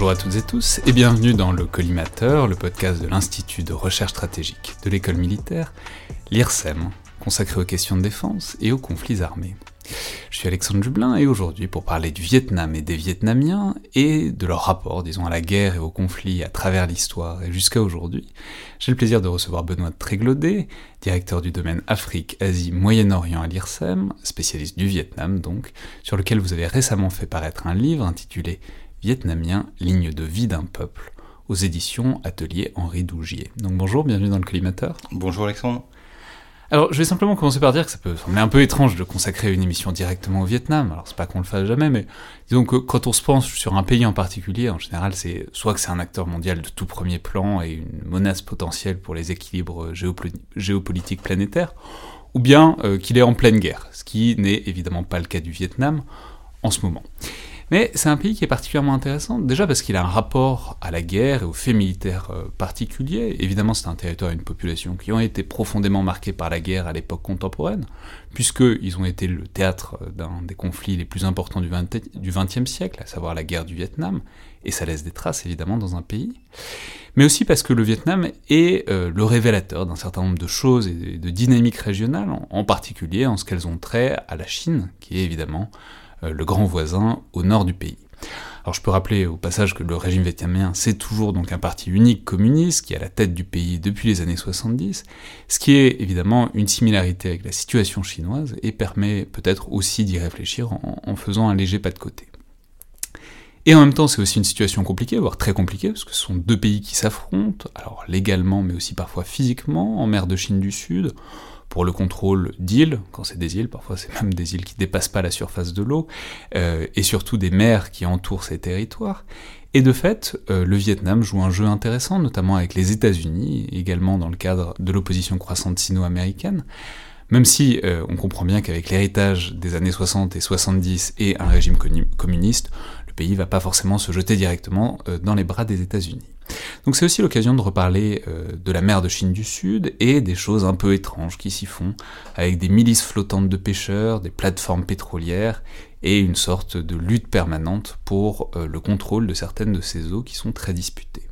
Bonjour à toutes et tous et bienvenue dans le Collimateur, le podcast de l'Institut de recherche stratégique de l'école militaire, l'IRSEM, consacré aux questions de défense et aux conflits armés. Je suis Alexandre Dublin et aujourd'hui pour parler du Vietnam et des Vietnamiens et de leur rapport, disons, à la guerre et aux conflits à travers l'histoire et jusqu'à aujourd'hui, j'ai le plaisir de recevoir Benoît Tréglodet, directeur du domaine Afrique, Asie, Moyen-Orient à l'IRSEM, spécialiste du Vietnam donc, sur lequel vous avez récemment fait paraître un livre intitulé Vietnamien, ligne de vie d'un peuple, aux éditions Atelier Henri Dougier. Donc bonjour, bienvenue dans le collimateur. Bonjour Alexandre. Alors, je vais simplement commencer par dire que ça peut sembler un peu étrange de consacrer une émission directement au Vietnam. Alors, c'est pas qu'on le fasse jamais, mais disons que quand on se pense sur un pays en particulier, en général, c'est soit que c'est un acteur mondial de tout premier plan et une menace potentielle pour les équilibres géopolitiques planétaires, ou bien euh, qu'il est en pleine guerre, ce qui n'est évidemment pas le cas du Vietnam en ce moment. Mais c'est un pays qui est particulièrement intéressant, déjà parce qu'il a un rapport à la guerre et aux faits militaires euh, particuliers. Évidemment, c'est un territoire et une population qui ont été profondément marqués par la guerre à l'époque contemporaine, puisqu'ils ont été le théâtre euh, d'un des conflits les plus importants du XXe siècle, à savoir la guerre du Vietnam, et ça laisse des traces évidemment dans un pays. Mais aussi parce que le Vietnam est euh, le révélateur d'un certain nombre de choses et de dynamiques régionales, en particulier en ce qu'elles ont trait à la Chine, qui est évidemment le grand voisin au nord du pays. Alors je peux rappeler au passage que le régime vietnamien c'est toujours donc un parti unique communiste qui est à la tête du pays depuis les années 70, ce qui est évidemment une similarité avec la situation chinoise et permet peut-être aussi d'y réfléchir en, faisant un léger pas de côté. Et en même temps, c'est aussi une situation compliquée, voire très compliquée, parce que ce sont deux pays qui s'affrontent, alors légalement, mais aussi parfois physiquement, en mer de Chine du Sud, pour le contrôle d'îles, quand c'est des îles, parfois c'est même des îles qui dépassent pas la surface de l'eau, euh, et surtout des mers qui entourent ces territoires. Et de fait, euh, le Vietnam joue un jeu intéressant, notamment avec les États-Unis, également dans le cadre de l'opposition croissante sino-américaine, même si euh, on comprend bien qu'avec l'héritage des années 60 et 70 et un régime communiste, le pays va pas forcément se jeter directement dans les bras des États-Unis. Donc c'est aussi l'occasion de reparler euh, de la mer de Chine du Sud et des choses un peu étranges qui s'y font, avec des milices flottantes de pêcheurs, des plateformes pétrolières et une sorte de lutte permanente pour euh, le contrôle de certaines de ces eaux qui sont très disputées.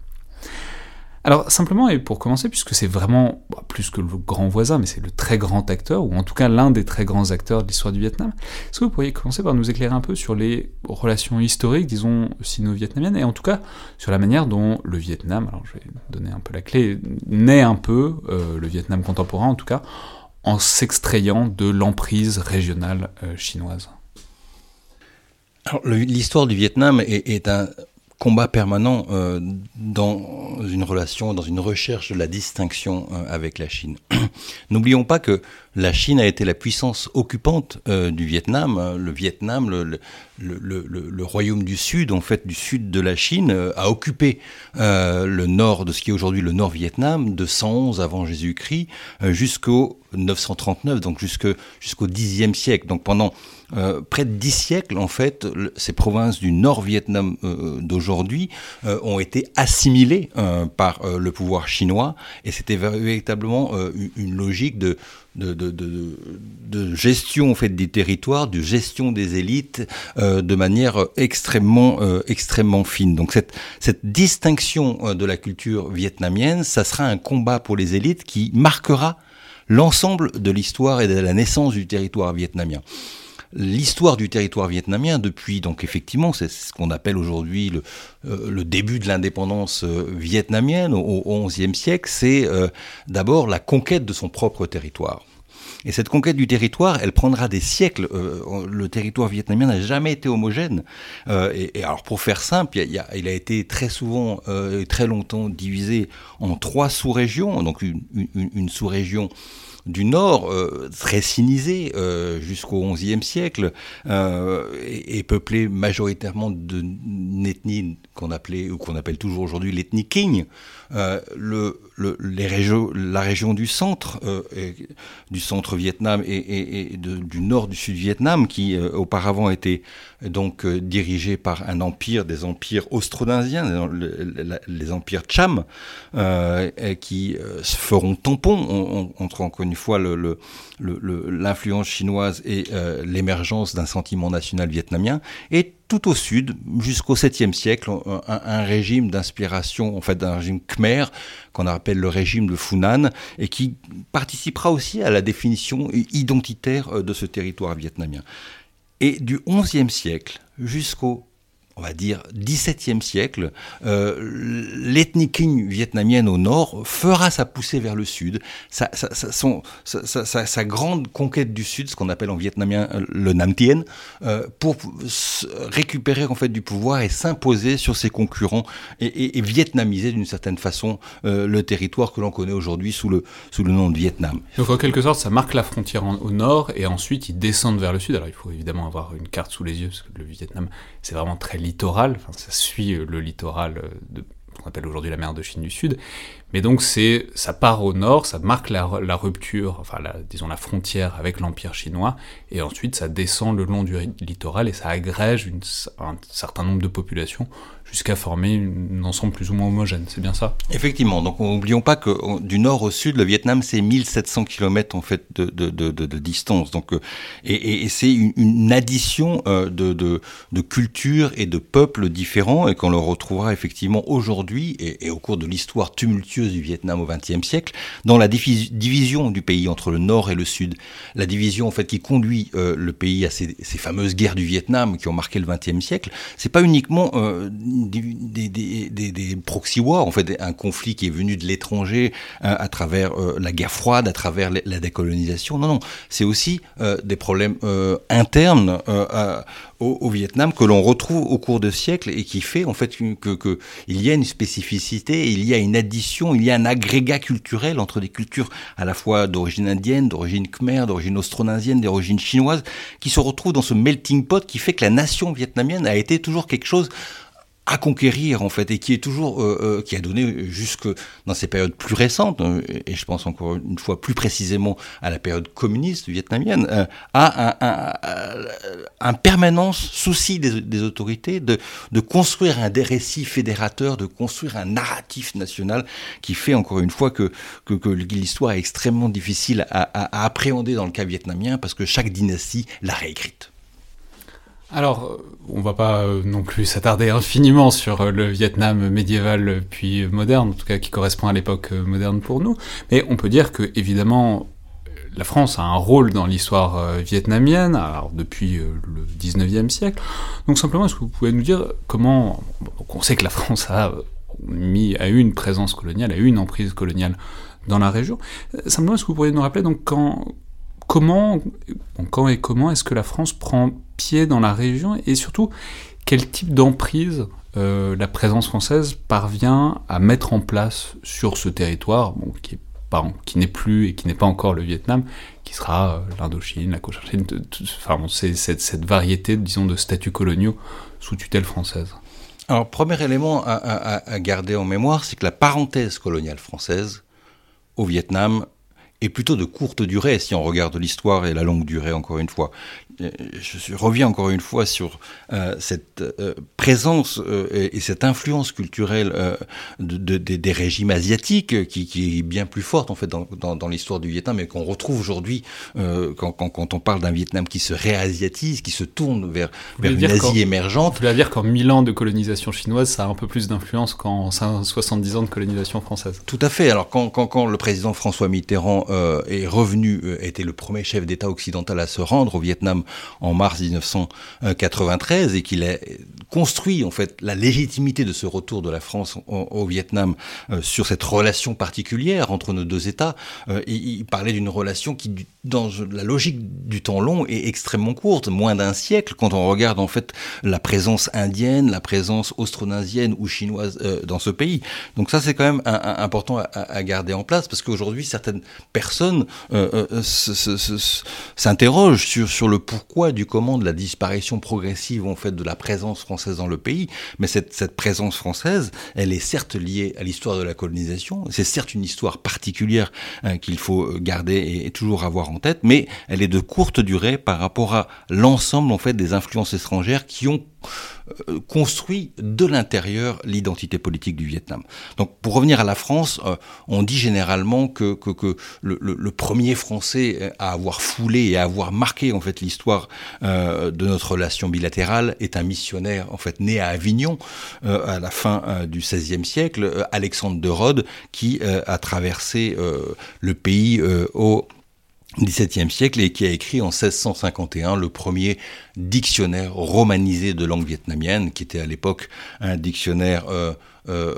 Alors simplement, et pour commencer, puisque c'est vraiment bah, plus que le grand voisin, mais c'est le très grand acteur, ou en tout cas l'un des très grands acteurs de l'histoire du Vietnam, est-ce que vous pourriez commencer par nous éclairer un peu sur les relations historiques, disons, sino-vietnamiennes, et en tout cas sur la manière dont le Vietnam, alors je vais donner un peu la clé, naît un peu, euh, le Vietnam contemporain en tout cas, en s'extrayant de l'emprise régionale euh, chinoise. L'histoire du Vietnam est, est, un, combat permanent euh, dans une relation, dans une recherche de la distinction euh, avec la Chine. N'oublions pas que la Chine a été la puissance occupante euh, du Vietnam. Le Vietnam, le, royaume du Sud, en fait, du sud de la Chine, a occupé le nord de ce qui est aujourd'hui le nord-Vietnam, de 111 avant Jésus-Christ jusqu'au 939, donc jusqu'au Xe siècle. Donc pendant euh, près de dix siècles, en fait, ces provinces du Nord-Vietnam euh, d'aujourd'hui euh, ont été assimilées par le pouvoir chinois, et c'était véritablement une logique de, de, de, de, gestion en fait des territoires, de gestion des élites de manière extrêmement extrêmement fine. Donc cette cette distinction de la culture vietnamienne, ça sera un combat pour les élites qui marquera l'ensemble de l'histoire et de la naissance du territoire vietnamien l'histoire du territoire vietnamien depuis, donc effectivement, c'est ce qu'on appelle aujourd'hui le, euh, le, début de l'indépendance euh, vietnamienne au XIe siècle, c'est euh, d'abord la conquête de son propre territoire. Et cette conquête du territoire, elle prendra des siècles. le territoire vietnamien n'a jamais été homogène. et, alors, pour faire simple, il, a, été très souvent, et très longtemps divisé en trois sous-régions. Donc, une, sous-région du Nord, euh, très sinisé euh, jusqu'au XIe siècle, euh, et, peuplé majoritairement d'une ethnie qu'on appelait ou qu'on appelle toujours aujourd'hui l'ethnie King. Les la région du centre, du centre Vietnam et, du nord du sud Vietnam, qui auparavant était donc dirigé par un empire, des empires austronasiens, les, empires Cham, qui se feront tampon. Entre encore une fois l'influence chinoise et euh, l'émergence d'un sentiment national vietnamien, et tout au sud, jusqu'au 7e siècle, un, régime d'inspiration, en fait, d'un régime khmer, qu'on le régime de Funan, et qui participera aussi à la définition identitaire de ce territoire vietnamien. Et du 11e siècle jusqu'au on va dire, 17e siècle, euh, l'ethnie King vietnamienne au nord fera sa poussée vers le sud. Sa, grande conquête du sud, ce qu'on appelle en vietnamien euh, le Nam Tien, euh, pour récupérer en fait du pouvoir et s'imposer sur ses concurrents et, vietnamiser d'une certaine façon le territoire que l'on connaît aujourd'hui sous le, nom de Vietnam. Donc en quelque sorte, ça marque la frontière au nord et ensuite ils descendent vers le sud. Alors il faut évidemment avoir une carte sous les yeux parce que le Vietnam c'est vraiment très littoral, ça suit le littoral de ce qu'on appelle aujourd'hui la mer de Chine du Sud, mais donc c'est, ça part au nord, ça marque la, rupture, enfin disons la frontière avec l'Empire chinois, et ensuite ça descend le long du littoral et ça agrège un certain nombre de populations jusqu'à former un ensemble plus ou moins homogène, c'est bien ça? Effectivement, donc n'oublions pas que du nord au sud, le Vietnam c'est 1700 km en fait de, distance, donc euh, et, c'est une, addition euh, de, cultures et de peuples différents et qu'on le retrouvera effectivement aujourd'hui et, au cours de l'histoire tumultueuse du Vietnam au XXe siècle dans la division du pays entre le nord et le sud, la division en fait qui conduit euh, le pays à ces, fameuses guerres du Vietnam qui ont marqué le XXe siècle, c'est pas uniquement des, des, proxy wars, en fait, un conflit qui est venu de l'étranger hein, à travers euh, la guerre froide, à travers la décolonisation. Non, non, c'est aussi euh, des problèmes euh, internes au, Vietnam que l'on retrouve au cours de siècles et qui fait en fait que, y a une spécificité, il y a une addition, il y a un agrégat culturel entre des cultures à la fois d'origine indienne, d'origine khmer, d'origine austronasienne, d'origine chinoise, qui se retrouvent dans ce melting pot qui fait que la nation vietnamienne a été toujours quelque chose à conquérir en fait et qui est toujours euh, euh, qui a donné jusque dans ces périodes plus récentes euh, et je pense encore une fois plus précisément à la période communiste vietnamienne à un, permanent souci des, autorités de, de construire un des récits fédérateurs de construire un narratif national qui fait encore une fois que que, l'histoire est extrêmement difficile à, à, à appréhender dans le cas vietnamien parce que chaque dynastie l'a réécrite. Alors, euh, on va pas euh, non plus s'attarder infiniment sur euh, le Vietnam médiéval puis moderne, en tout cas qui correspond à l'époque moderne pour nous, mais on peut dire que évidemment la France a un rôle dans l'histoire vietnamienne, alors depuis le 19e siècle. Donc simplement, est-ce que vous pouvez nous dire comment... On sait que la France a, mis, a eu une présence coloniale, a eu une emprise coloniale dans la région. Simplement, est-ce que vous pourriez nous rappeler donc quand, comment, quand et comment est-ce que la France prend pied dans la région et surtout quel type d'emprise euh, la présence française parvient à mettre en place sur ce territoire, qui est qui n'est plus et qui n'est pas encore le Vietnam, qui sera euh, l'Indochine, la Cochinchine, enfin c'est cette, cette, variété, disons, de statuts coloniaux sous tutelle française. Alors, premier élément à, à garder en mémoire, c'est que la parenthèse coloniale française au Vietnam est plutôt de courte durée si on regarde l'histoire et la longue durée encore une fois. Euh, je reviens encore une fois sur euh, cette euh, présence et, cette influence culturelle de, des régimes asiatiques qui, qui, est bien plus forte en fait dans, dans, dans l'histoire du Vietnam et qu'on retrouve aujourd'hui quand, quand, quand, on parle d'un Vietnam qui se réasiatise, qui se tourne vers, vers une Asie émergente. Vous voulez dire qu'en 1000 ans de colonisation chinoise, ça a un peu plus d'influence qu'en 70 ans de colonisation française? Tout à fait. Alors quand, quand, quand le président François Mitterrand est revenu, était le premier chef d'État occidental à se rendre au Vietnam en mars 1993 et qu'il a construit en fait la légitimité de ce retour de la France au, Vietnam euh, sur cette relation particulière entre nos deux États. Euh, il, parlait d'une relation qui, dans la logique du temps long, est extrêmement courte, moins d'un siècle, quand on regarde en fait la présence indienne, la présence austronasienne ou chinoise euh, dans ce pays. Donc ça, c'est quand même important à, garder en place, parce qu'aujourd'hui, certaines personnes s'interrogent sur, sur le pourquoi du comment de la disparition progressive en fait de la présence française dans le pays, mais cette, cette présence française, elle est certes liée à l'histoire de la colonisation, c'est certes une histoire particulière hein, qu'il faut garder et, toujours avoir en tête, mais elle est de courte durée par rapport à l'ensemble en fait des influences étrangères qui ont euh, construit de l'intérieur l'identité politique du Vietnam. Donc pour revenir à la France, euh, on dit généralement que, le, premier Français à avoir foulé et à avoir marqué en fait l'histoire euh, de notre relation bilatérale est un missionnaire en fait né à Avignon à la fin du XVIe siècle, Alexandre de Rhodes, qui a traversé le pays au XVIIe siècle et qui a écrit en 1651 le premier dictionnaire romanisé de langue vietnamienne, qui était à l'époque un dictionnaire euh, euh,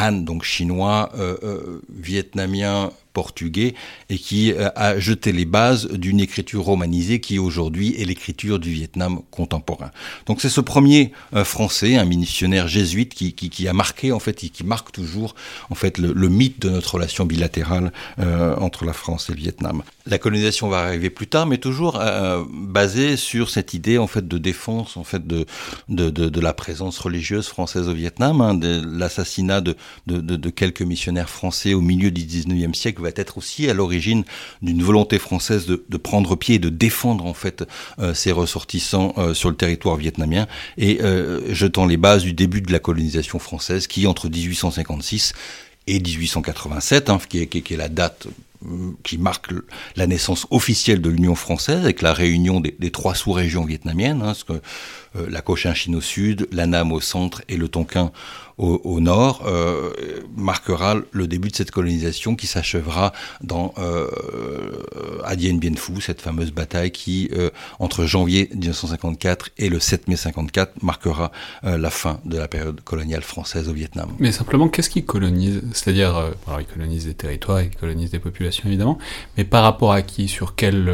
Han, donc chinois, euh, euh vietnamien, portugais et qui euh, a jeté les bases d'une écriture romanisée qui aujourd'hui est l'écriture du Vietnam contemporain. Donc c'est ce premier euh, français, un missionnaire jésuite qui, qui, a marqué en fait et qui marque toujours en fait le, mythe de notre relation bilatérale euh, entre la France et le Vietnam. La colonisation va arriver plus tard, mais toujours basée sur cette idée en fait de défense en fait de de, la présence religieuse française au Vietnam, hein, de l'assassinat de, de, quelques missionnaires français au milieu du 19e siècle va être aussi à l'origine d'une volonté française de, prendre pied et de défendre en fait euh, ses ressortissants euh, sur le territoire vietnamien. Et euh, jetant les bases du début de la colonisation française qui entre 1856 et 1887, hein, qui, est, la date qui marque la naissance officielle de l'Union française avec la réunion des, trois sous-régions vietnamiennes, hein, euh, la Cochinchine au sud, la Nam au centre et le Tonkin au, nord, euh, marquera le début de cette colonisation qui s'achèvera dans euh, à Dien Bien Phu, cette fameuse bataille qui, euh, entre janvier 1954 et le 7 mai 54, marquera euh, la fin de la période coloniale française au Vietnam. Mais simplement, qu'est-ce qui colonise C'est-à-dire, euh, alors ils colonisent des territoires, ils colonisent des populations évidemment, mais par rapport à qui Sur quel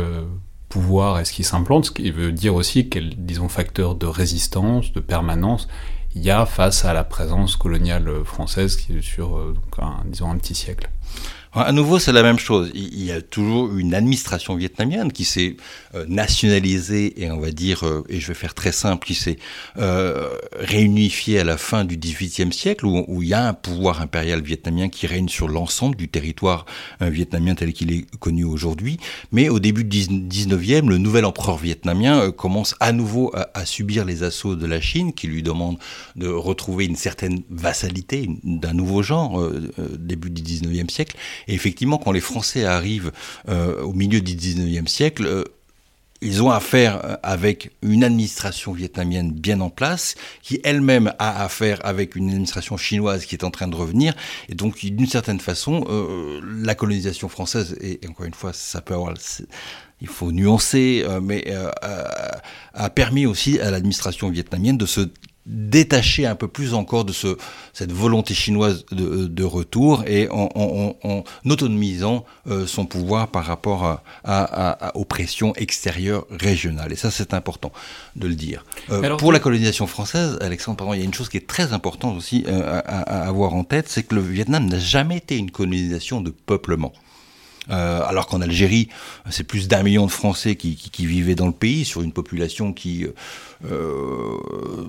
pouvoir est-ce qu'il s'implante, ce qui veut dire aussi quel, disons, facteur de résistance, de permanence il y a face à la présence coloniale française qui est sur, euh, disons, un petit siècle. À nouveau, c'est la même chose. Il y a toujours une administration vietnamienne qui s'est euh, nationalisée et on va dire, euh, et je vais faire très simple, qui s'est euh, réunifiée à la fin du XVIIIe siècle, où, il y a un pouvoir impérial vietnamien qui règne sur l'ensemble du territoire vietnamien tel qu'il est connu aujourd'hui. Mais au début du XIXe, le nouvel empereur vietnamien commence à nouveau à, subir les assauts de la Chine, qui lui demande de retrouver une certaine vassalité d'un nouveau genre début du XIXe siècle. Et effectivement, quand les Français arrivent euh, au milieu du 19e siècle, euh, ils ont affaire avec une administration vietnamienne bien en place, qui elle-même a affaire avec une administration chinoise qui est en train de revenir. Et donc, d'une certaine façon, euh, la colonisation française, et, encore une fois, ça peut avoir... Il faut nuancer, euh, mais euh, a permis aussi à l'administration vietnamienne de se détacher un peu plus encore de ce, cette volonté chinoise de, de retour et en, en, en autonomisant euh, son pouvoir par rapport à, à, à, aux pressions extérieures régionales. Et ça, c'est important de le dire. Euh, Alors, pour la colonisation française, Alexandre, pardon, il y a une chose qui est très importante aussi euh, à, avoir en tête, c'est que le Vietnam n'a jamais été une colonisation de peuplement. Euh, alors qu'en Algérie, c'est plus d'un million de Français qui, vivaient dans le pays, sur une population qui euh,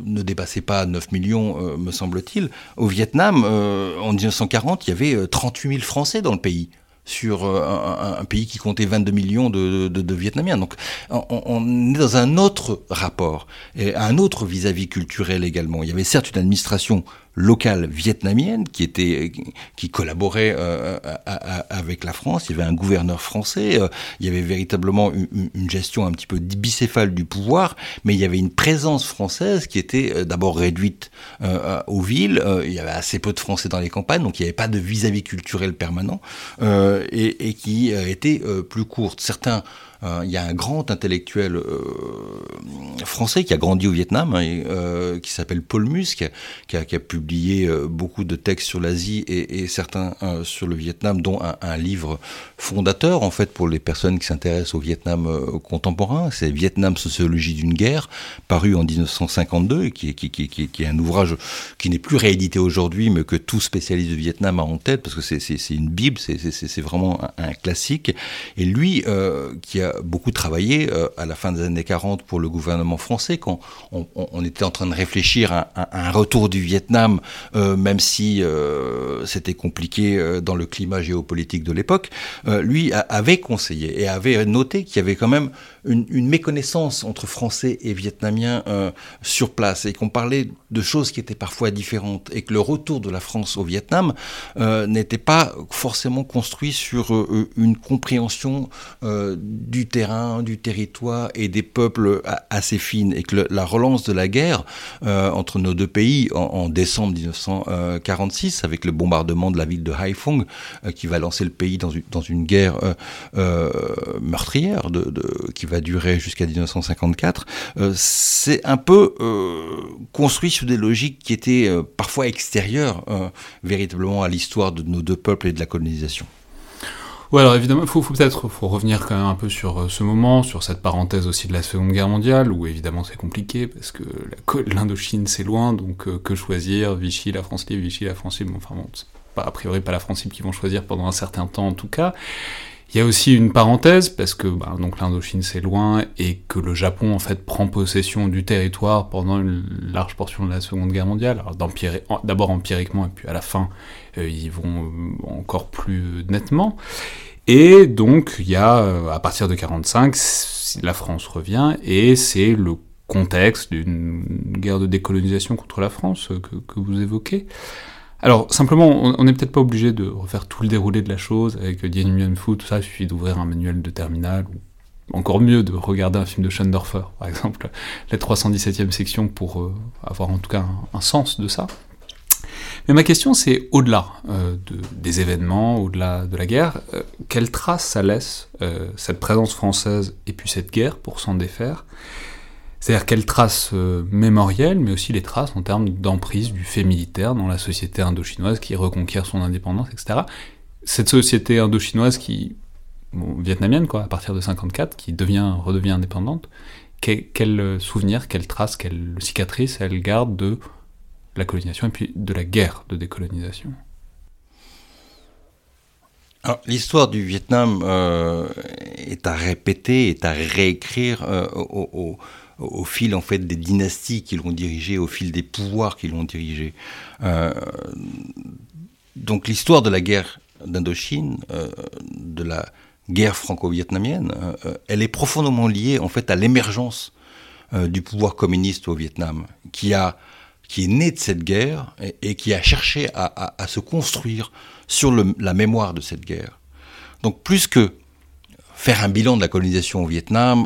ne dépassait pas 9 millions, euh, me semble-t-il. Au Vietnam, en 1940, il y avait 38 000 Français dans le pays sur un, pays qui comptait 22 millions de, Vietnamiens. Donc on, est dans un autre rapport, et un autre vis-à-vis -vis culturel également. Il y avait certes une administration locale vietnamienne qui était qui collaborait euh, avec la France. Il y avait un gouverneur français. Euh, il y avait véritablement une, gestion un petit peu bicéphale du pouvoir, mais il y avait une présence française qui était euh, d'abord réduite euh, aux villes. Euh, il y avait assez peu de Français dans les campagnes, donc il n'y avait pas de vis-à-vis -vis culturel permanent et, et, qui était plus courte. Certains euh, il y a un grand intellectuel euh, français qui a grandi au Vietnam, hein, et, euh, qui s'appelle Paul Musc, qui a, publié euh, beaucoup de textes sur l'Asie et, certains euh, sur le Vietnam, dont un, livre fondateur en fait pour les personnes qui s'intéressent au Vietnam contemporain. C'est Vietnam sociologie d'une guerre, paru en 1952, et qui, est un ouvrage qui n'est plus réédité aujourd'hui, mais que tout spécialiste du Vietnam a en tête parce que c'est une bible, c'est vraiment un, classique. Et lui, qui a beaucoup travaillé euh, à la fin des années 40 pour le gouvernement français, quand on, était en train de réfléchir à, à, un retour du Vietnam, euh, même si euh, c'était compliqué dans le climat géopolitique de l'époque, lui avait conseillé et avait noté qu'il y avait quand même une, méconnaissance entre Français et Vietnamiens sur place et qu'on parlait de choses qui étaient parfois différentes et que le retour de la France au Vietnam n'était pas forcément construit sur une compréhension du terrain, du territoire et des peuples assez fines et que la relance de la guerre entre nos deux pays en, décembre 1946 avec le bombardement de la ville de Haiphong qui va lancer le pays dans une, dans une guerre euh, meurtrière qui va durer jusqu'à 1954, euh, c'est un peu euh, construit sur des logiques qui étaient parfois extérieures véritablement à l'histoire de nos deux peuples et de la colonisation. Oui, alors évidemment, il faut, peut-être faut revenir quand même un peu sur ce moment, sur cette parenthèse aussi de la Seconde Guerre mondiale, où évidemment c'est compliqué, parce que l'Indochine c'est loin, donc que choisir? Vichy, la France libre, Vichy, la France libre, enfin bon, pas, a priori pas la France libre qui vont choisir pendant un certain temps en tout cas. Il y a aussi une parenthèse, parce que bah, donc l'Indochine c'est loin, et que le Japon en fait prend possession du territoire pendant une large portion de la Seconde Guerre mondiale, d'abord empiriquement, et puis à la fin, euh, ils vont euh, encore plus nettement. Et donc, il y a, euh, à partir de 45, la France revient, et c'est le contexte d'une guerre de décolonisation contre la France que, que vous évoquez. Alors, simplement, on n'est peut-être pas obligé de refaire tout le déroulé de la chose avec Dien Bien Phu, tout ça, il suffit d'ouvrir un manuel de terminal, ou encore mieux de regarder un film de Schoendorfer, par exemple, la 317e section, pour euh, avoir en tout cas un, sens de ça. Mais ma question, c'est au-delà euh, des événements, au-delà de la guerre, euh, quelle trace ça laisse, cette présence française et puis cette guerre, pour s'en défaire? C'est-à-dire quelles traces euh, mémorielles, mais aussi les traces en termes d'emprise du fait militaire dans la société indochinoise qui reconquiert son indépendance, etc. Cette société indochinoise qui, vietnamienne quoi, à partir de 54, qui devient, redevient indépendante, quel, quel souvenir, quelles traces, quelles cicatrices elle garde de la colonisation et puis de la guerre de décolonisation? L'histoire du Vietnam euh, est à répéter, est à réécrire euh, au fil en fait des dynasties qui l'ont dirigé, au fil des pouvoirs qui l'ont dirigé. Euh, donc l'histoire de la guerre d'Indochine, euh, de la guerre franco-vietnamienne, euh, elle est profondément liée en fait à l'émergence du pouvoir communiste au Vietnam, qui a qui est né de cette guerre et, qui a cherché à, se construire sur la mémoire de cette guerre. Donc plus que faire un bilan de la colonisation au Vietnam.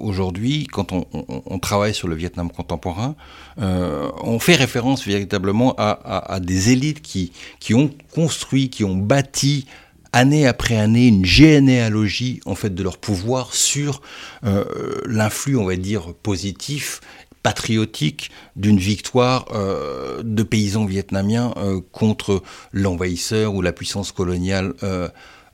Aujourd'hui, quand on, travaille sur le Vietnam contemporain, euh, on fait référence véritablement à, des élites qui, qui ont construit, qui ont bâti année après année une généalogie en fait de leur pouvoir sur euh, l'influx, on va dire, positif patriotique d'une victoire euh, de paysans vietnamiens contre l'envahisseur ou la puissance coloniale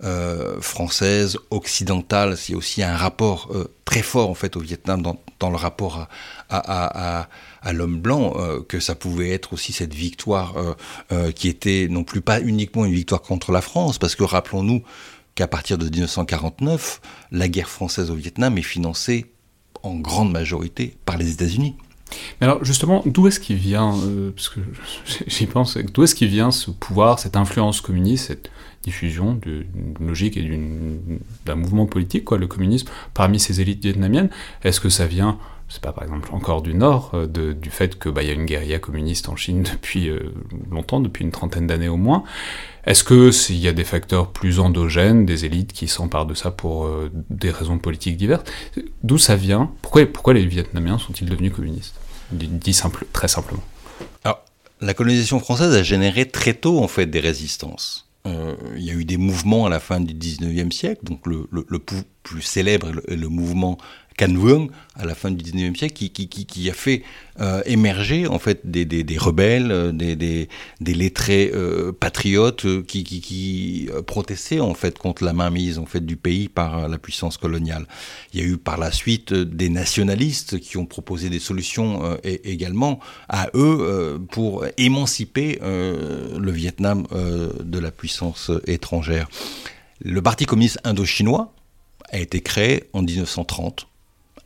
euh, française, occidentale. C'est aussi un rapport euh, très fort en fait au Vietnam dans, le rapport à, l'homme blanc euh, que ça pouvait être aussi cette victoire qui était non plus pas uniquement une victoire contre la France, parce que rappelons-nous qu'à partir de 1949, la guerre française au Vietnam est financée en grande majorité par les États-Unis. Mais alors justement, d'où est-ce qu'il vient, parce que j'y pense, d'où est-ce qu'il vient ce pouvoir, cette influence communiste, cette diffusion d'une logique et d'un mouvement politique, quoi, le communisme, parmi ces élites vietnamiennes? Est-ce que ça vient, c'est pas par exemple encore du Nord, euh, du fait qu'il bah, y a une guérilla communiste en Chine depuis euh, longtemps, depuis une trentaine d'années au moins? Est-ce qu'il y a des facteurs plus endogènes, des élites qui s'emparent de ça pour euh, des raisons politiques diverses D'où ça vient? Pourquoi, les Vietnamiens sont-ils devenus communistes? Dit très simplement. La colonisation française a généré très tôt en fait des résistances. Euh, il y a eu des mouvements à la fin du 19e siècle, donc le plus célèbre est le, mouvement Can à la fin du 19e siècle qui, qui, qui, qui a fait euh, émerger en fait des, des, des rebelles, euh, des, des, des lettrés euh, patriotes euh, qui, qui, qui protestaient en fait contre la mainmise en fait du pays par la puissance coloniale. Il y a eu par la suite des nationalistes qui ont proposé des solutions et, également à eux pour émanciper le Vietnam de la puissance étrangère. Le Parti communiste indo-chinois a été créé en 1930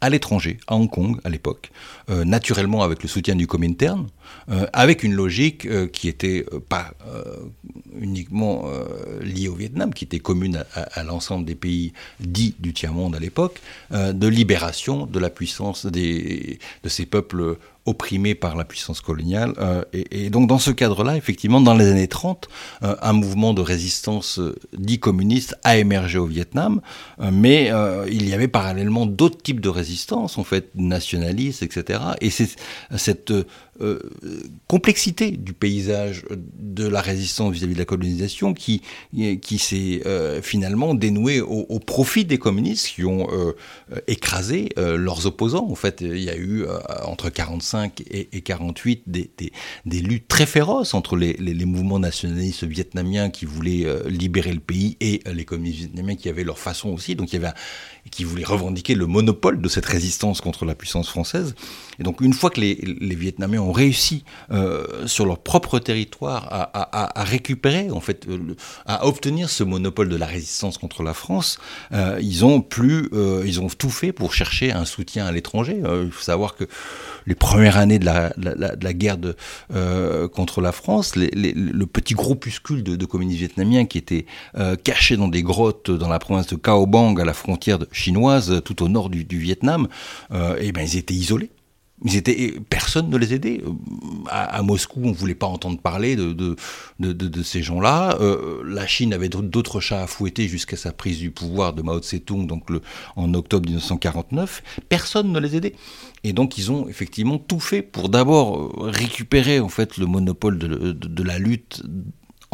à l'étranger, à Hong Kong à l'époque, euh, naturellement avec le soutien du Comintern, euh, avec une logique euh, qui était pas uniquement liées au Vietnam, qui étaient communes à, l'ensemble des pays dits du tiers-monde à l'époque, de libération de la puissance des, de ces peuples opprimés par la puissance coloniale. Euh, et, donc dans ce cadre-là, effectivement, dans les années 30, euh, un mouvement de résistance euh, dit communiste a émergé au Vietnam, mais il y avait parallèlement d'autres types de résistance, en fait, nationalistes, etc. Et c'est cette euh, complexité du paysage de la résistance vis-à-vis de la colonisation qui, qui s'est euh, finalement dénouée au, profit des communistes qui ont euh, écrasé leurs opposants. En fait, il y a eu entre 45 et, et 48 des, des, des, luttes très féroces entre les, les, mouvements nationalistes vietnamiens qui voulaient libérer le pays et les communistes vietnamiens qui avaient leur façon aussi. Donc il y avait qui voulaient revendiquer le monopole de cette résistance contre la puissance française. Et donc une fois que les, Vietnamiens ont réussi euh, sur leur propre territoire à, récupérer, en fait, à obtenir ce monopole de la résistance contre la France, euh, ils ont plus, euh, ils ont tout fait pour chercher un soutien à l'étranger. Il faut savoir que les premières années de la, guerre de, contre la France, le petit groupuscule de, communistes vietnamiens qui étaient cachés dans des grottes dans la province de Cao Bang à la frontière chinoise tout au nord du, du Vietnam, eh ben ils étaient isolés. Personne ne les aidait. À, Moscou, on ne voulait pas entendre parler de, ces gens-là. Euh, la Chine avait d'autres chats à fouetter jusqu'à sa prise du pouvoir de Mao Tse-tung donc en octobre 1949. Personne ne les aidait. Et donc ils ont effectivement tout fait pour d'abord récupérer en fait le monopole de la lutte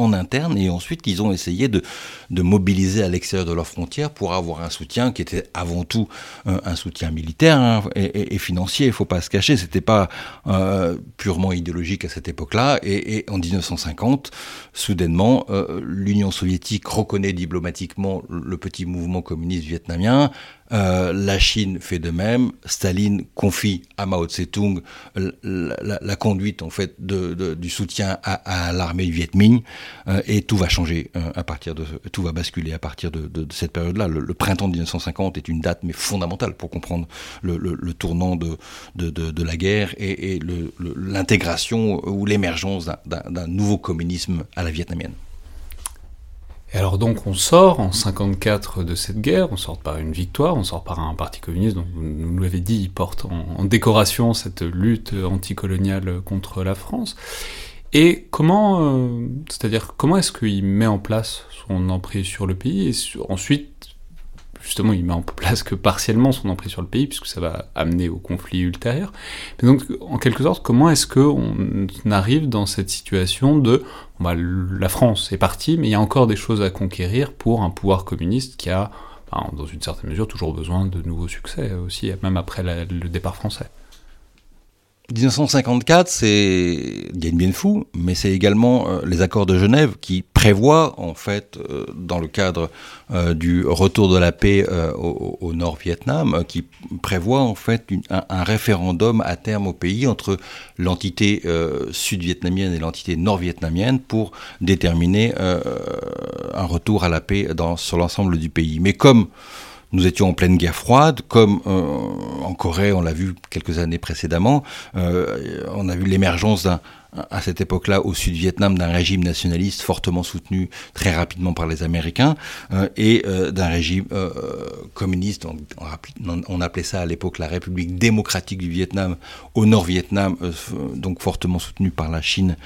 en interne et ensuite ils ont essayé de, mobiliser à l'extérieur de leurs frontières pour avoir un soutien qui était avant tout un soutien militaire hein, et, financier, il faut pas se cacher, c'était pas euh, purement idéologique à cette époque-là. Et, et, en 1950, soudainement, euh, l'Union soviétique reconnaît diplomatiquement le petit mouvement communiste vietnamien, euh, la Chine fait de même. Staline confie à Mao Tse-tung la, conduite en fait du soutien à, l'armée Viet Minh euh, et tout va changer euh, à partir de tout va basculer à partir de, cette période-là. Le, printemps de 1950 est une date mais fondamentale pour comprendre le, tournant de, la guerre et l'intégration ou l'émergence d'un nouveau communisme à la vietnamienne. Et alors donc on sort en 54 de cette guerre, on sort par une victoire, on sort par un parti communiste, donc vous nous l'avez dit, il porte en, décoration cette lutte anticoloniale contre la France. Et comment, euh, c'est-à-dire comment est-ce qu'il met en place son emprise sur le pays et ensuite justement, il met en place que partiellement son emprise sur le pays, puisque ça va amener au conflit ultérieur. Mais donc, en quelque sorte, comment est-ce qu'on arrive dans cette situation de bah, la France est partie, mais il y a encore des choses à conquérir pour un pouvoir communiste qui a, bah, dans une certaine mesure, toujours besoin de nouveaux succès aussi, même après le départ français? 1954, c'est Dien Bien Phu, mais c'est également euh, les accords de Genève qui prévoient, en fait, euh, dans le cadre euh, du retour de la paix au, Nord-Vietnam, qui prévoit, en fait, un, un, référendum à terme au pays entre l'entité sud-vietnamienne et l'entité nord-vietnamienne pour déterminer un retour à la paix dans, sur l'ensemble du pays. Mais comme nous étions en pleine guerre froide, comme euh, en Corée, on l'a vu quelques années précédemment, euh, on a vu l'émergence d'un à cette époque-là au sud-Vietnam d'un régime nationaliste fortement soutenu très rapidement par les Américains euh, et euh, d'un régime euh, communiste, on, appelait ça à l'époque la République démocratique du Vietnam au nord-Vietnam, donc fortement soutenu par la Chine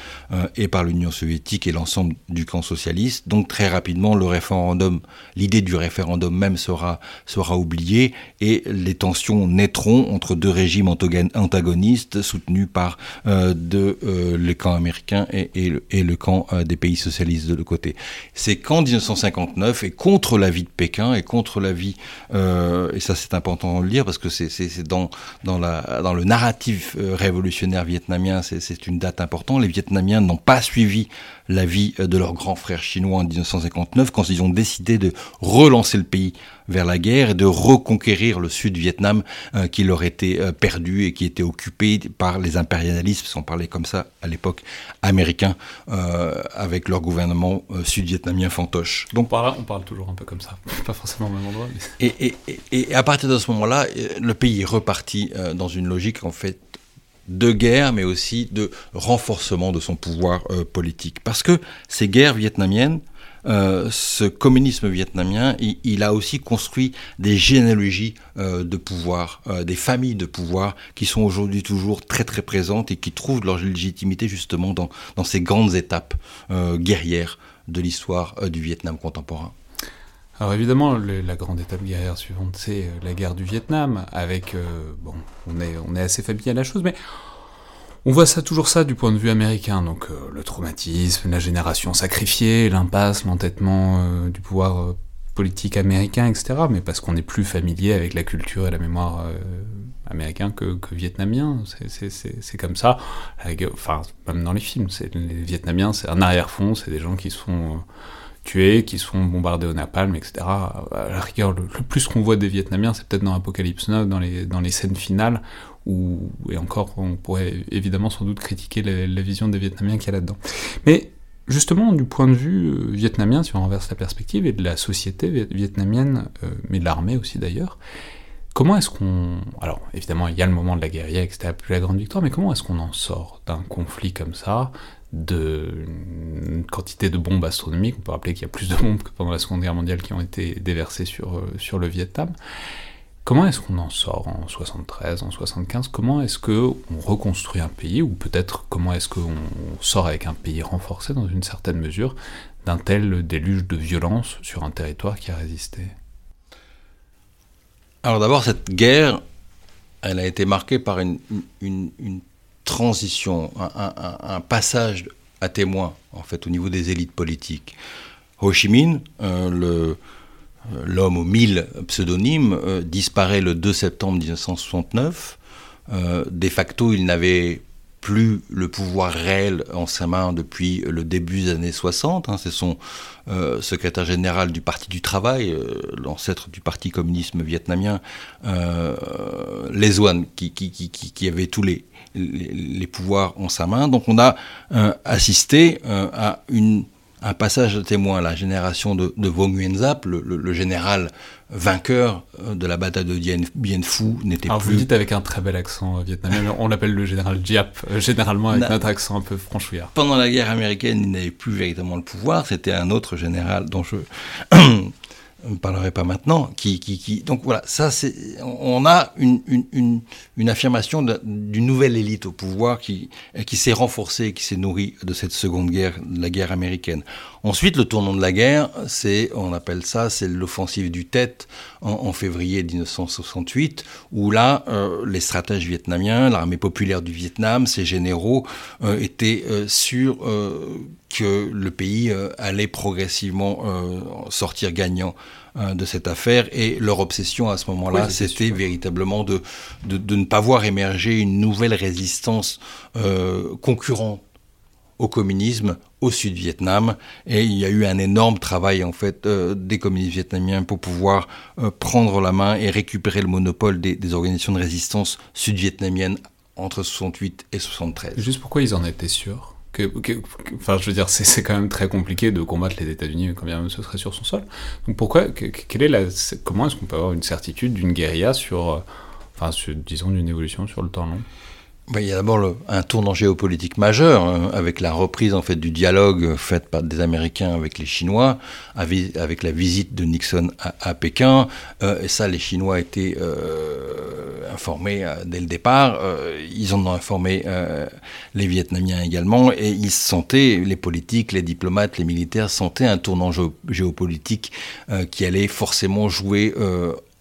et par l'Union soviétique et l'ensemble du camp socialiste. Donc très rapidement, le référendum, l'idée du référendum même sera, sera oubliée et les tensions naîtront entre deux régimes antagonistes soutenus par deux le camp américain et, et, le, camp euh, des pays socialistes de l'autre côté. C'est qu'en 1959, et contre l'avis de Pékin, et contre l'avis, euh, et ça c'est important de le dire, parce que c'est dans, dans, dans le narratif euh, révolutionnaire vietnamien, c'est une date importante, les Vietnamiens n'ont pas suivi l'avis euh, de leurs grands frères chinois en 1959, quand ils ont décidé de relancer le pays vers la guerre et de reconquérir le sud-Vietnam euh, qui leur était euh, perdu et qui était occupé par les impérialistes, on parlait comme ça à l'époque, américains, euh, avec leur gouvernement sud-vietnamien fantoche. Donc par là, on parle toujours un peu comme ça, pas forcément au même endroit. Mais... Et, et, à partir de ce moment-là, le pays est reparti dans une logique en fait de guerre, mais aussi de renforcement de son pouvoir euh, politique. Parce que ces guerres vietnamiennes, euh, ce communisme vietnamien, il, a aussi construit des généalogies euh, de pouvoir, des familles de pouvoir qui sont aujourd'hui toujours très très présentes et qui trouvent leur légitimité justement dans, dans ces grandes étapes guerrières de l'histoire du Vietnam contemporain. Alors évidemment, la grande étape guerrière suivante, c'est euh, la guerre du Vietnam, avec, euh, bon, on est, on est assez familier à la chose, mais on voit ça toujours ça du point de vue américain, donc euh, le traumatisme, la génération sacrifiée, l'impasse, l'entêtement du pouvoir politique américain, etc., mais parce qu'on est plus familier avec la culture et la mémoire américain que, que vietnamien, c'est comme ça, enfin, même dans les films, les Vietnamiens, c'est un arrière-fond, c'est des gens qui sont tués, qui sont bombardés au napalm, etc. À la rigueur, le, plus qu'on voit des Vietnamiens, c'est peut-être dans Apocalypse Now, dans les, dans les scènes finales, où, et encore, on pourrait évidemment sans doute critiquer la, vision des Vietnamiens qu'il y a là-dedans. Mais justement, du point de vue euh, vietnamien, si on renverse la perspective, et de la société vietnamienne, euh, mais de l'armée aussi d'ailleurs, comment est-ce qu'on... Alors, évidemment, il y a le moment de la guerrière, etc., plus la grande victoire, mais comment est-ce qu'on en sort d'un conflit comme ça de quantité de bombes astronomiques. On peut rappeler qu'il y a plus de bombes que pendant la Seconde Guerre mondiale qui ont été déversées sur, euh, sur le Vietnam. Comment est-ce qu'on en sort en 73, en 75 Comment est-ce qu'on reconstruit un pays? Ou peut-être comment est-ce qu'on sort avec un pays renforcé dans une certaine mesure d'un tel déluge de violence sur un territoire qui a résisté? Alors d'abord, cette guerre, elle a été marquée par une transition, un, passage à témoin, en fait, au niveau des élites politiques. Ho Chi Minh, euh, euh, l'homme aux mille pseudonymes, euh, disparaît le 2 septembre 1969. de facto, il n'avait plus le pouvoir réel en sa main depuis le début des années 60. Hein. C'est son secrétaire général du Parti du Travail, l'ancêtre du Parti communisme vietnamien, Les qui, avait tous les, pouvoirs en sa main. Donc on a euh, assisté euh, à une, un passage de témoin, la génération de, de Vo Nguyen Zap, le, général vainqueur euh, de la bataille de Dien, Phu, n'était plus... Alors vous le dites avec un très bel accent vietnamien, on l'appelle le général Diap, généralement avec notre accent un peu franchouillard. Pendant la guerre américaine, il n'avait plus véritablement le pouvoir, c'était un autre général dont je ne parlerai pas maintenant, donc voilà, ça c'est, on a une, affirmation d'une nouvelle élite au pouvoir qui, s'est renforcée, qui s'est nourrie de cette seconde guerre, de la guerre américaine. Ensuite, le tournant de la guerre, c'est, on appelle ça, c'est l'offensive du Tête en, février 1968, où là, euh, les stratèges vietnamiens, l'armée populaire du Vietnam, ses généraux euh, étaient euh, sûrs que le pays allait progressivement sortir gagnant de cette affaire. Et leur obsession à ce moment-là, c'était véritablement de, de, de, ne pas voir émerger une nouvelle résistance concurrente au communisme au Sud-Vietnam. Et il y a eu un énorme travail en fait euh, des communistes vietnamiens pour pouvoir euh, prendre la main et récupérer le monopole des, organisations de résistance sud-vietnamiennes entre 68 et 73. Juste pourquoi ils en étaient sûrs? Enfin, je veux dire, c'est quand même très compliqué de combattre les États-Unis quand bien même ce serait sur son sol. Donc pourquoi, quelle est la, comment est-ce qu'on peut avoir une certitude d'une guérilla sur, euh, enfin, disons, d'une évolution sur le temps long? Il y a d'abord un tournant géopolitique majeur hein, avec la reprise en fait du dialogue fait par des Américains avec les Chinois, avec la visite de Nixon à, Pékin. Euh, et ça, les Chinois étaient euh, informés euh, dès le départ. ils en ont informé les Vietnamiens également, et ils sentaient, les politiques, les diplomates, les militaires sentaient un tournant géopolitique qui allait forcément jouer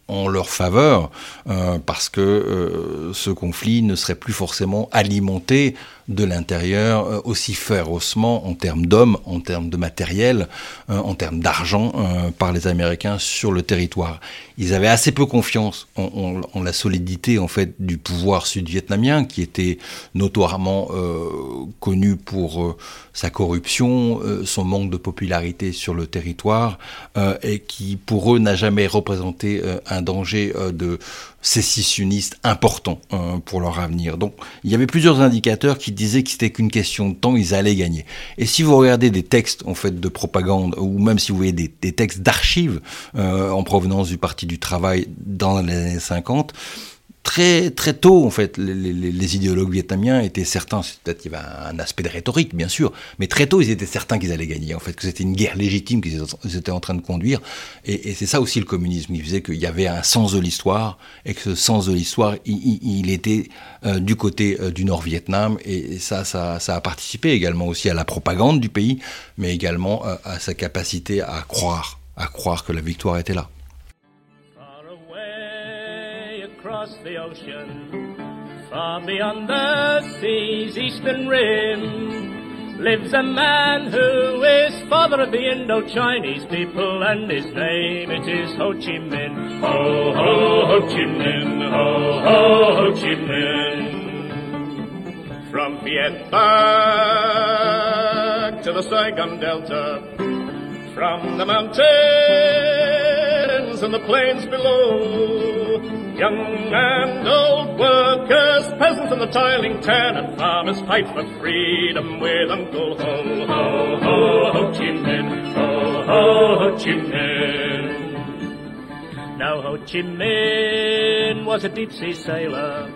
en leur faveur, euh, parce que euh, ce conflit ne serait plus forcément alimenté de l'intérieur euh, aussi férocement en termes d'hommes, en termes de matériel, en termes d'argent par les Américains sur le territoire. Ils avaient assez peu confiance en, en, la solidité en fait du pouvoir sud-vietnamien qui était notoirement connu pour sa corruption, son manque de popularité sur le territoire et qui pour eux n'a jamais représenté un danger de sécessionniste important pour leur avenir. Donc il y avait plusieurs indicateurs qui disaient que c'était qu'une question de temps, ils allaient gagner. Et si vous regardez des textes en fait de propagande, ou même si vous voyez des, textes d'archives euh, en provenance du Parti du Travail dans les années 50, très très tôt en fait les, idéologues vietnamiens étaient certains peut-être y avait un aspect de rhétorique bien sûr mais très tôt ils étaient certains qu'ils allaient gagner en fait que c'était une guerre légitime qu'ils étaient en train de conduire. Et, c'est ça aussi le communisme. Il faisait qu'il y avait un sens de l'histoire et que ce sens de l'histoire il, était euh, du côté euh, du Nord-Vietnam et, ça, ça, ça a participé également aussi à la propagande du pays mais également euh, à sa capacité à croire à croire que la victoire était là across the ocean, far beyond the sea's eastern rim, lives a man who is father of the Indo-Chinese people, and his name it is Ho Chi Minh. Ho, ho, Ho Chi Minh, ho, ho, Ho Chi Minh. From Viet to the Saigon Delta, from the mountains and the plains below, Young and old workers, peasants and the tiling toiling and farmers fight for freedom with Uncle Ho, Ho, Ho, Ho Chi Minh, Ho, Ho, Ho Chi Minh. Now Ho Chi Minh was a deep sea sailor.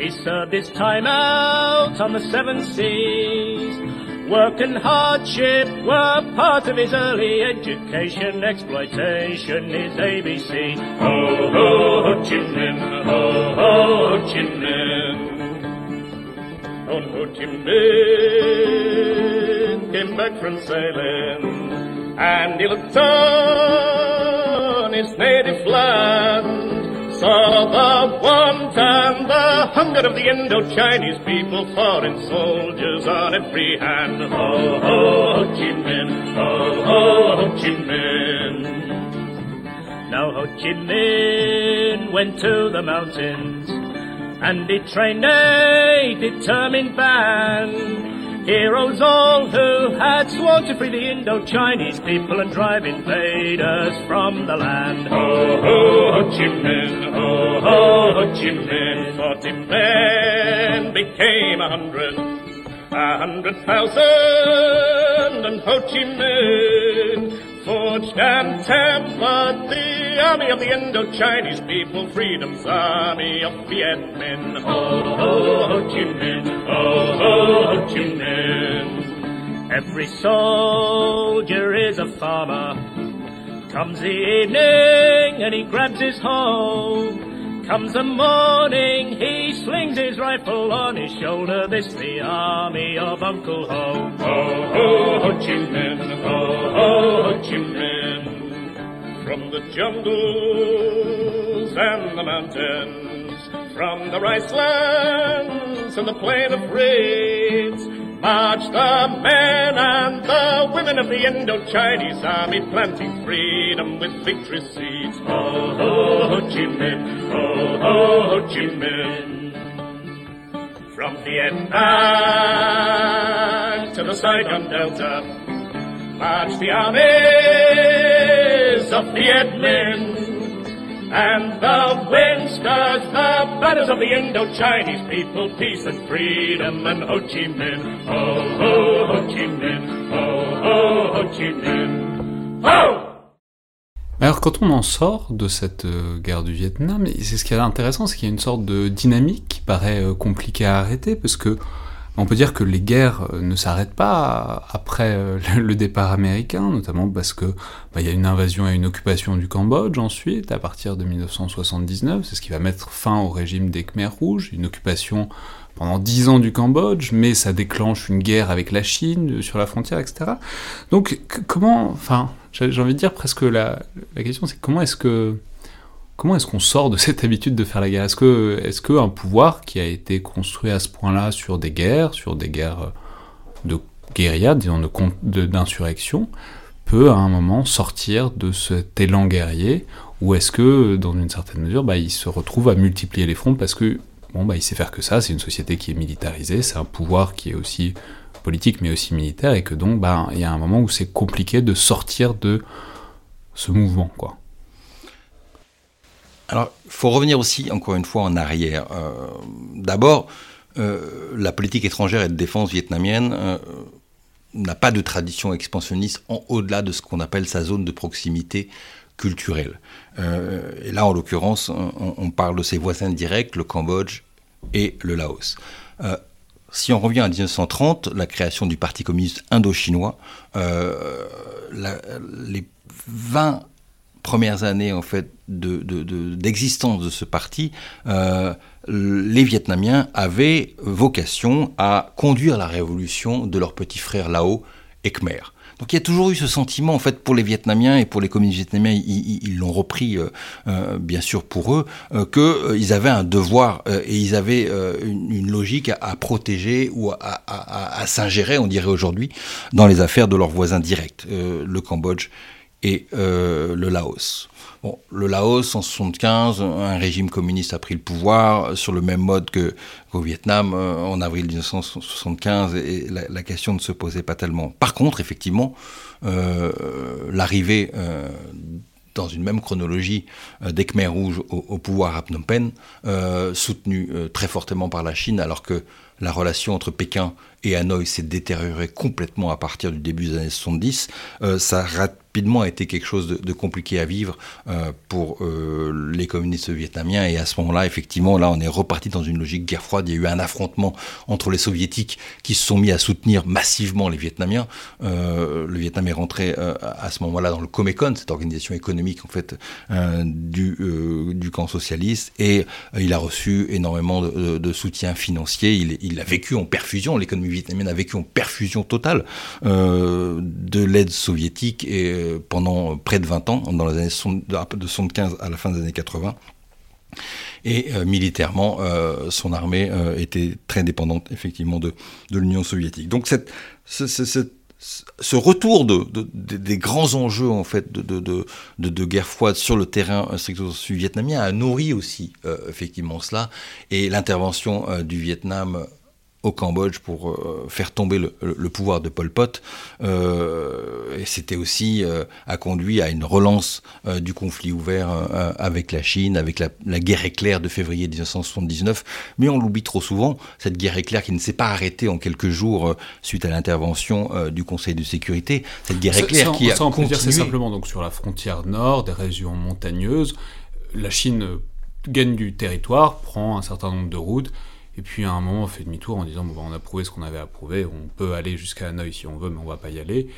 He served his time out on the seven seas. Work and hardship were part of his early education. Exploitation is ABC. Ho, ho, Ho Chi Minh, ho, ho, Ho Chi Minh. On Ho Chi Minh came back from sailing, and he looked on his native land saw the the hunger of the Indo-Chinese people, foreign soldiers on every hand. Ho, ho, Ho Chi Minh, ho, ho, Ho Chi Minh. Now Ho Chi Minh went to the mountains and he trained a determined band Heroes all who had sworn to free the Indo-Chinese people and drive invaders from the land. Ho, ho, Ho Chi Minh, ho, ho, Ho Chi Minh. Forty men became a hundred, a hundred thousand, and Ho Chi Minh forged and tempered the army of the Indo-Chinese people, freedom's army of Viet Minh. Ho, ho, Ho Chi Minh, ho, ho, Ho Chi Minh. Every soldier is a farmer. Comes the evening and he grabs his hoe. Comes the morning, he slings his rifle on his shoulder. This the army of Uncle Ho. Ho, ho, Ho Chi Minh, ho, ho, Ho Chi Minh. From the jungles and the mountains, from the rice lands and the plain of reeds, march the men and the women of the Indo-Chinese army, planting freedom with victory seeds. Ho, ho, Ho Chi Minh, ho, ho, Ho Chi Minh. From Vietnam to the Saigon Delta, march the armies of Viet Minh and the wind stirs the banners of the Indo-Chinese people, peace and freedom and Ho Chi Minh. Ho, ho, Ho Chi Minh. Ho, ho, Ho Chi Minh. Ho! Alors quand on en sort de cette euh, guerre du Vietnam, c'est ce qui est intéressant, c'est qu'il y a une sorte de dynamique qui paraît euh, compliquée à arrêter, parce que on peut dire que les guerres euh, ne s'arrêtent pas après euh, le départ américain, notamment parce que bah, y a une invasion et une occupation du Cambodge ensuite, à partir de 1979, c'est ce qui va mettre fin au régime des Khmers rouges, une occupation pendant dix ans du Cambodge, mais ça déclenche une guerre avec la Chine sur la frontière, etc. Donc comment, enfin, j'ai envie de dire presque la question, c'est comment est-ce que Comment est-ce qu'on sort de cette habitude de faire la guerre? Est-ce que, est-ce qu'un pouvoir qui a été construit à ce point-là sur des guerres, sur des guerres euh, de guérilla, disons d'insurrection, peut à un moment sortir de cet élan guerrier? Ou est-ce que, dans une certaine mesure, bah, il se retrouve à multiplier les fronts parce que bon, bah, il sait faire que ça, c'est une société qui est militarisée, c'est un pouvoir qui est aussi politique mais aussi militaire, et que donc bah, il y a un moment où c'est compliqué de sortir de ce mouvement, quoi. Alors, il faut revenir aussi, encore une fois, en arrière. Euh, d'abord, euh, la politique étrangère et de défense vietnamienne euh, n'a pas de tradition expansionniste en au-delà de ce qu'on appelle sa zone de proximité culturelle. et là, en l'occurrence, on, parle de ses voisins directs, le Cambodge et le Laos. Si on revient à 1930, la création du Parti communiste indo-chinois, euh, les 20 premières années en fait d'existence de, ce parti, euh, les Vietnamiens avaient vocation à conduire la révolution de leur petit frère Lao et Khmer. Donc il y a toujours eu ce sentiment, en fait, pour les Vietnamiens et pour les communistes vietnamiens, ils l'ont repris, euh, euh, bien sûr, pour eux, euh, qu'ils avaient un devoir et ils avaient une, logique à, protéger ou à s'ingérer, on dirait aujourd'hui, dans les affaires de leurs voisins directs, le Cambodge et le Laos le Laos, en 1975, un régime communiste a pris le pouvoir sur le même mode qu'au Vietnam euh, en avril 1975 et la, question ne se posait pas tellement. Par contre, effectivement, euh, l'arrivée euh, dans une même chronologie des Khmer rouges au, pouvoir à Phnom Penh, soutenue très fortement par la Chine, alors que la relation entre Pékin et Hanoï s'est détériorée complètement à partir du début des années 70, ça rapidement a été quelque chose de, compliqué à vivre euh, pour euh, les communistes vietnamiens. Et à ce moment-là, effectivement, là, on est reparti dans une logique guerre froide. Il y a eu un affrontement entre les soviétiques qui se sont mis à soutenir massivement les Vietnamiens. Euh, le Vietnam est rentré à ce moment-là dans le Comecon, cette organisation économique en fait du, camp socialiste, et il a reçu énormément de, soutien financier. Il, a vécu en perfusion. L'économie vietnamienne a vécu en perfusion totale de l'aide soviétique pendant près de 20 ans, dans les années de 75 à la fin des années 80. Et euh, militairement, euh, son armée euh, était très dépendante effectivement de, de l'Union soviétique. Donc cette, ce, retour de, des grands enjeux en fait de, guerre froide sur le terrain vietnamien a nourri aussi effectivement cela. Et l'intervention du Vietnam au Cambodge pour euh, faire tomber le, pouvoir de Pol Pot. Euh, et c'était aussi euh, a conduit à une relance du conflit ouvert avec la Chine, avec la, guerre éclair de février 1979. Mais on l'oublie trop souvent, cette guerre éclair qui ne s'est pas arrêtée en quelques jours suite à l'intervention du Conseil de sécurité. Cette guerre éclair qui a continué. C'est simplement donc sur la frontière nord, des régions montagneuses, la Chine gagne du territoire, prend un certain nombre de routes et puis à un moment, on fait demi-tour en disant bon, bah, on a prouvé ce qu'on avait à prouver, on peut aller jusqu'à Hanoï si on veut, mais on va pas y aller.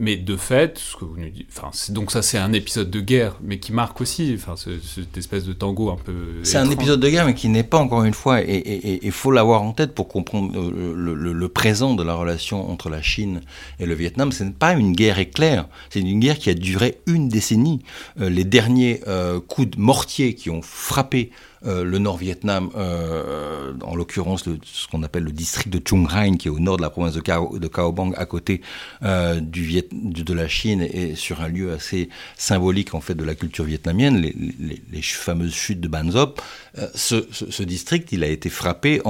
Mais de fait, ce que vous nous dites, enfin, donc ça c'est un épisode de guerre, mais qui marque aussi, enfin, cette espèce de tango un peu. C'est un épisode de guerre, mais qui n'est pas encore une fois, et il faut l'avoir en tête pour comprendre le, présent de la relation entre la Chine et le Vietnam. Ce n'est pas une guerre éclair, c'est une guerre qui a duré une décennie. Euh, les derniers euh, coups de mortier qui ont frappé euh, le Nord-Vietnam, euh, en l'occurrence ce qu'on appelle le district de Chung Hain, qui est au nord de la province de, Cao, de Bang, à côté euh, du Viet, de la Chine, et sur un lieu assez symbolique en fait de la culture vietnamienne, les, fameuses chutes de Ban Zop. Ce, district, il a été frappé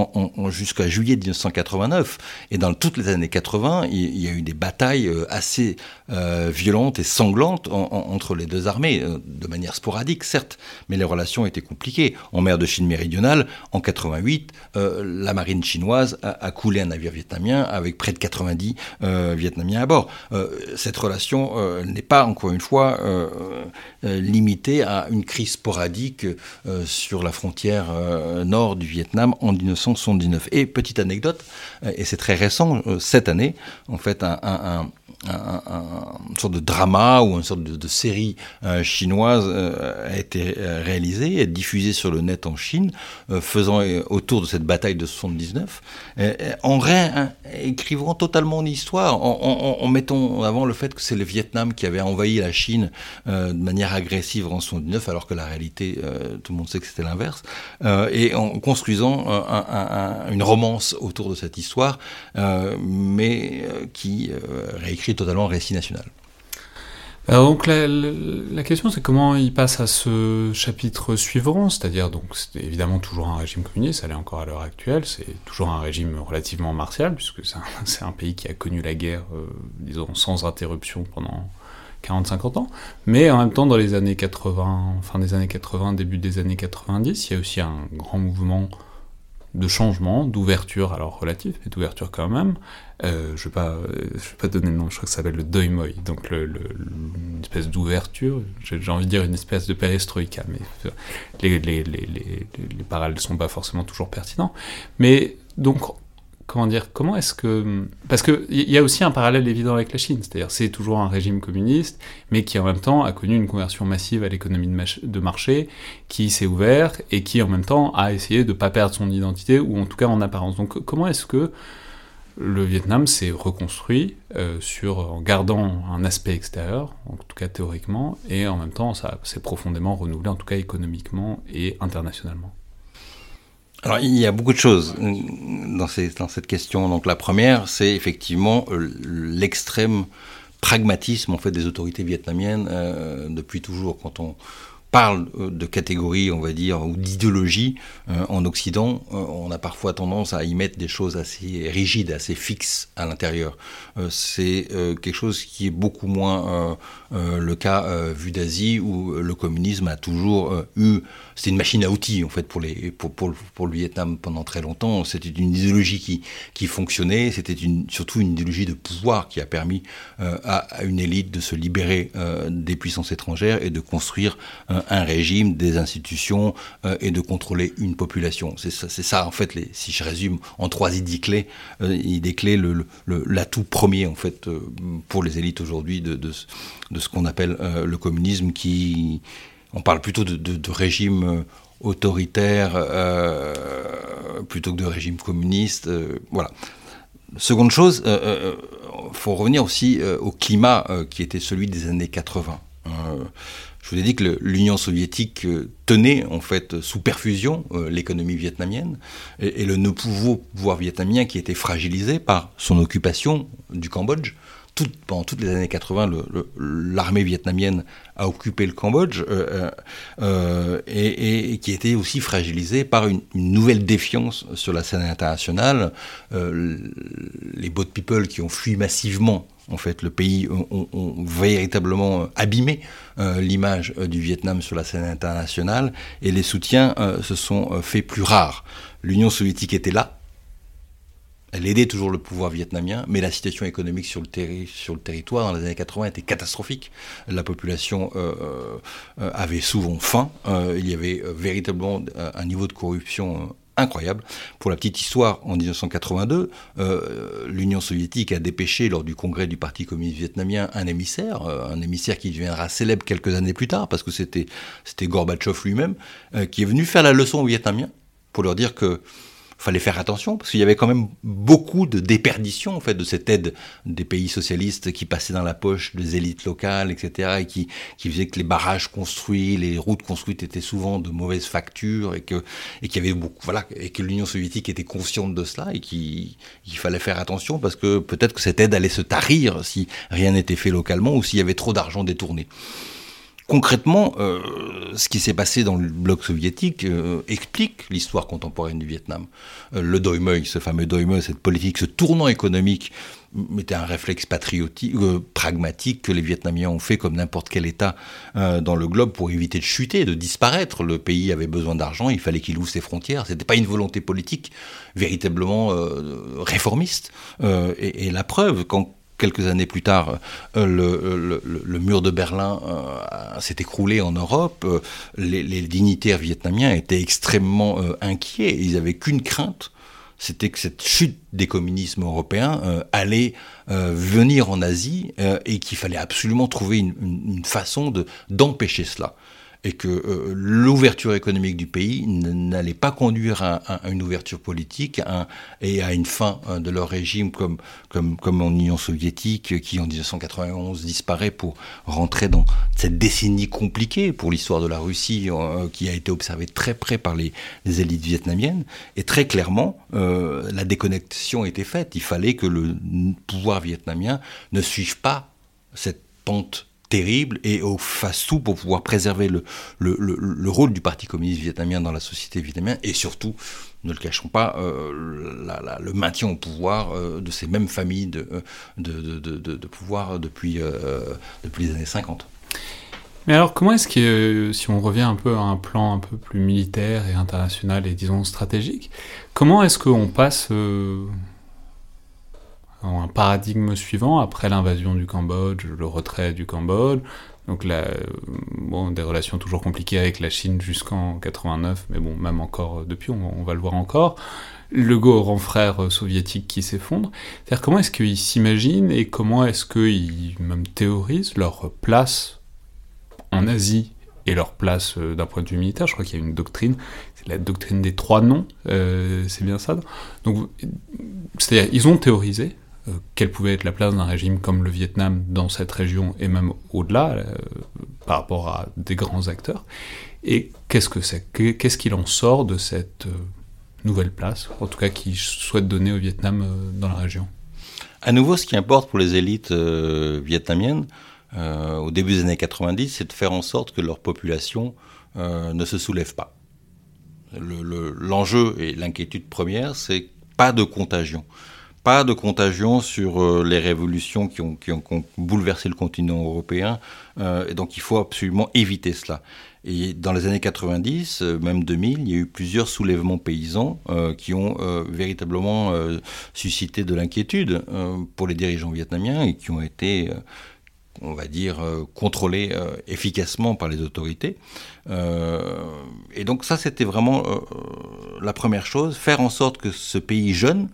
jusqu'à juillet 1989, et dans toutes les années 80, il, y a eu des batailles assez violentes et sanglantes entre les deux armées, de manière sporadique certes, mais les relations étaient compliquées mer de Chine méridionale. En 88, euh, la marine chinoise a, coulé un navire vietnamien avec près de 90 euh, Vietnamiens à bord. Euh, cette relation n'est pas, encore une fois, limitée à une crise sporadique sur la frontière nord du Vietnam en 1979. Et petite anecdote, et c'est très récent, cette année, en fait, un sorte de drama ou une sorte de, série euh, chinoise a été réalisée et diffusée sur le en Chine, faisant autour de cette bataille de 79, en écrivant totalement l'histoire, en, en, mettant en avant le fait que c'est le Vietnam qui avait envahi la Chine de manière agressive en 79, alors que la réalité, tout le monde sait que c'était l'inverse, et en construisant une romance autour de cette histoire, mais qui réécrit totalement récit national. Donc la, question c'est comment il passe à ce chapitre suivant, c'est-à-dire donc c'est évidemment toujours un régime communiste, ça l'est encore à l'heure actuelle, c'est toujours un régime relativement martial puisque c'est un, pays qui a connu la guerre, euh, disons sans interruption pendant 40-50 ans, mais en même temps dans les années 80, fin des années 80, début des années 90, il y a aussi un grand mouvement de changement, d'ouverture, alors relative, mais d'ouverture quand même. Euh, je ne vais, pas, vais pas donner le nom, je crois que ça s'appelle le doimoy, donc le, une espèce d'ouverture, j'ai envie de dire une espèce de perestroïka, mais les, les, les, les, les parallèles ne sont pas forcément toujours pertinents. Mais donc, comment dire, comment est-ce que... Parce qu'il y a aussi un parallèle évident avec la Chine, c'est-à-dire c'est toujours un régime communiste, mais qui en même temps a connu une conversion massive à l'économie de, marché, qui s'est ouvert et qui en même temps a essayé de ne pas perdre son identité, ou en tout cas en apparence. Donc comment est-ce que le Vietnam s'est reconstruit euh, sur, en gardant un aspect extérieur, en tout cas théoriquement, et en même temps ça s'est profondément renouvelé, en tout cas économiquement et internationalement alors, il y a beaucoup de choses dans, cette question. Donc, la première, c'est effectivement euh, l'extrême pragmatisme en fait des autorités vietnamiennes euh, depuis toujours. Quand on parle euh, de catégories, on va dire, ou d'idéologie en Occident, on a parfois tendance à y mettre des choses assez rigides, assez fixes à l'intérieur. c'est quelque chose qui est beaucoup moins le cas vu d'Asie, où le communisme a toujours eu c'était une machine à outils en fait pour le Vietnam pendant très longtemps. C'était une idéologie qui qui fonctionnait. C'était surtout une idéologie de pouvoir qui a permis euh, à, une élite de se libérer euh, des puissances étrangères et de construire euh, un régime, des institutions et de contrôler une population. C'est ça, en fait. Si je résume en trois idées clés, idées clés, l'atout premier en fait pour les élites aujourd'hui de, ce qu'on appelle le communisme qui on parle plutôt de, régime euh, autoritaire euh, plutôt que de régime communiste. Euh, voilà. Seconde chose, il faut revenir aussi au climat qui était celui des années 80. Je vous ai dit que l'Union soviétique tenait en fait sous perfusion l'économie vietnamienne et, le nouveau pouvoir vietnamien qui était fragilisé par son occupation du Cambodge pendant toutes les années 80, l'armée vietnamienne a occupé le Cambodge euh, euh, euh, et, qui était aussi fragilisée par une, nouvelle défiance sur la scène internationale. les boat people qui ont fui massivement en fait, le pays ont, véritablement abîmé l'image du Vietnam sur la scène internationale et les soutiens se sont faits plus rares. L'Union soviétique était là, elle aidait toujours le pouvoir vietnamien, mais la situation économique sur le, territoire dans les années 80 était catastrophique. La population euh, euh, avait souvent faim. Euh, il y avait véritablement un niveau de corruption incroyable. Pour la petite histoire, en 1982, l'Union soviétique a dépêché lors du congrès du Parti communiste vietnamien un émissaire, un émissaire qui deviendra célèbre quelques années plus tard, parce que c'était Gorbatchev lui-même, qui est venu faire la leçon aux Vietnamiens pour leur dire que fallait faire attention parce qu'il y avait quand même beaucoup de déperdition en fait de cette aide des pays socialistes qui passait dans la poche des élites locales, etc. et qui, qui faisait que les barrages construits, les routes construites étaient souvent de mauvaise facture et que et qu'il y avait beaucoup voilà et que l'Union soviétique était consciente de cela et qu'il fallait faire attention parce que peut-être que cette aide allait se tarir si rien n'était fait localement ou s'il y avait trop d'argent détourné. Concrètement, euh, ce qui s'est passé dans le bloc soviétique euh, explique l'histoire contemporaine du Vietnam. Euh, le doi moi, ce fameux doi moi, cette politique, ce tournant économique, était un réflexe patriotique, pragmatique que les Vietnamiens ont fait comme n'importe quel État dans le globe pour éviter de chuter, de disparaître. Le pays avait besoin d'argent, il fallait qu'il ouvre ses frontières. C'était pas une volonté politique véritablement réformiste. Et, et, la preuve, quand quelques années plus tard, euh, le, mur de Berlin euh, s'est écroulé en Europe. Euh, les, dignitaires vietnamiens étaient extrêmement inquiets. Ils n'avaient qu'une crainte, c'était que cette chute des communismes européens allait venir en Asie et qu'il fallait absolument trouver une façon d'empêcher cela et que euh, l'ouverture économique du pays n'allait pas conduire à, une ouverture politique et à une fin hein, de leur régime comme, en Union soviétique qui en 1991 disparaît pour rentrer dans cette décennie compliquée pour l'histoire de la Russie euh, qui a été observée très près par les, élites vietnamiennes. Et très clairement, euh, la déconnexion était faite. Il fallait que le pouvoir vietnamien ne suive pas cette pente terrible et au fasse-tout pour pouvoir préserver le, le, le, rôle du Parti communiste vietnamien dans la société vietnamienne et surtout, ne le cachons pas, euh, le maintien au pouvoir euh, de ces mêmes familles de, euh, de, de, de pouvoir depuis, depuis les années 50. Mais alors, comment est-ce que, si on revient un peu à un plan un peu plus militaire et international et disons stratégique, comment est-ce qu'on passe un paradigme suivant après l'invasion du Cambodge, le retrait du Cambodge, donc là, bon, des relations toujours compliquées avec la Chine jusqu'en 89, mais bon, même encore depuis, on, va le voir encore. Le grand frère soviétique qui s'effondre. C'est-à-dire comment est-ce qu'ils s'imaginent et comment est-ce qu'ils même théorisent leur place en Asie et leur place euh, d'un point de vue militaire? Je crois qu'il y a une doctrine, c'est la doctrine des trois noms, euh, c'est bien ça. Donc, c'est-à-dire, ils ont théorisé, euh, quelle pouvait être la place d'un régime comme le Vietnam dans cette région et même au-delà euh, par rapport à des grands acteurs? Et Qu'est-ce qu'il en sort de cette euh, nouvelle place, en tout cas qui souhaite donner au Vietnam dans la région? À nouveau, ce qui importe pour les élites vietnamiennes au début des années 90, c'est de faire en sorte que leur population ne se soulève pas. L'enjeu et l'inquiétude première, c'est pas de contagion pas de contagion sur euh, les révolutions qui ont, qui, ont, bouleversé le continent européen. Euh, et donc il faut absolument éviter cela. Et dans les années 90, euh, même 2000, il y a eu plusieurs soulèvements paysans qui ont véritablement suscité de l'inquiétude pour les dirigeants vietnamiens et qui ont été on va dire, contrôlés efficacement par les autorités. et donc ça, c'était vraiment la première chose, faire en sorte que ce pays jeune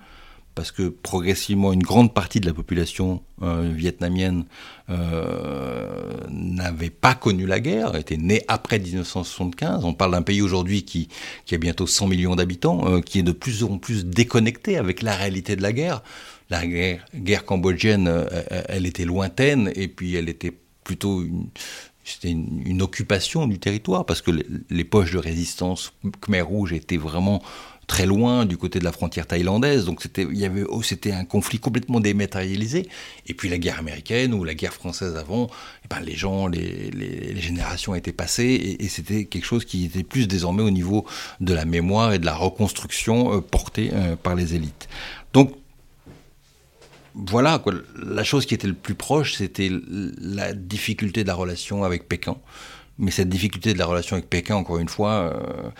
parce que progressivement une grande partie de la population euh, vietnamienne euh, n'avait pas connu la guerre, était née après 1975. On parle d'un pays aujourd'hui qui, qui a bientôt 100 millions d'habitants, euh, qui est de plus en plus déconnecté avec la réalité de la guerre. La guerre, cambodgienne, elle était lointaine et puis elle était plutôt une, c'était une, occupation du territoire parce que les, les poches de résistance Khmer Rouge étaient vraiment très loin du côté de la frontière thaïlandaise. Donc oh, c'était un conflit complètement dématérialisé. Et puis la guerre américaine ou la guerre française avant, eh ben, les gens, les, les, générations étaient passées et, c'était quelque chose qui était plus désormais au niveau de la mémoire et de la reconstruction euh, portée euh, par les élites. Donc voilà, quoi. la chose qui était le plus proche, c'était la difficulté de la relation avec Pékin. Mais cette difficulté de la relation avec Pékin, encore une fois, euh,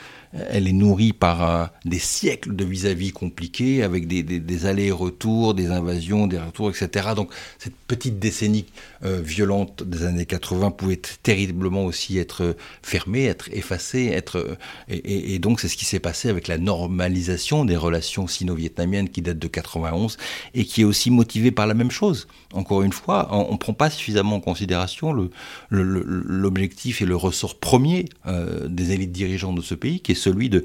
elle est nourrie par euh, des siècles de vis-à-vis compliqués, avec des, des, allers-retours, des invasions, des retours, etc. Donc cette petite décennie euh, violente des années 80 pouvait terriblement aussi être fermée, être effacée, être et, donc c'est ce qui s'est passé avec la normalisation des relations sino-vietnamiennes qui date de 91 et qui est aussi motivée par la même chose. Encore une fois, on ne prend pas suffisamment en considération l'objectif et le ressort premier euh, des élites dirigeantes de ce pays, qui est celui de,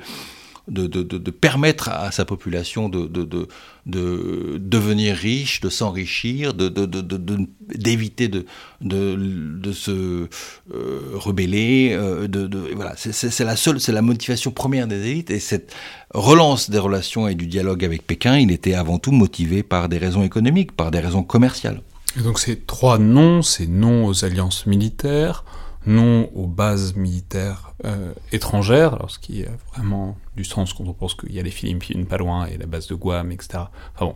de, de, permettre à sa population de, de, devenir riche, de s'enrichir, d'éviter de, de, se euh, rebeller. Euh, voilà, c'est la seule, c'est la motivation première des élites. Et cette relance des relations et du dialogue avec Pékin, il était avant tout motivé par des raisons économiques, par des raisons commerciales. Et donc ces trois noms, c'est non aux alliances militaires, non aux bases militaires euh, étrangères, alors ce qui a vraiment du sens quand on pense qu'il y a les Philippines pas loin et la base de Guam, etc. Enfin bon,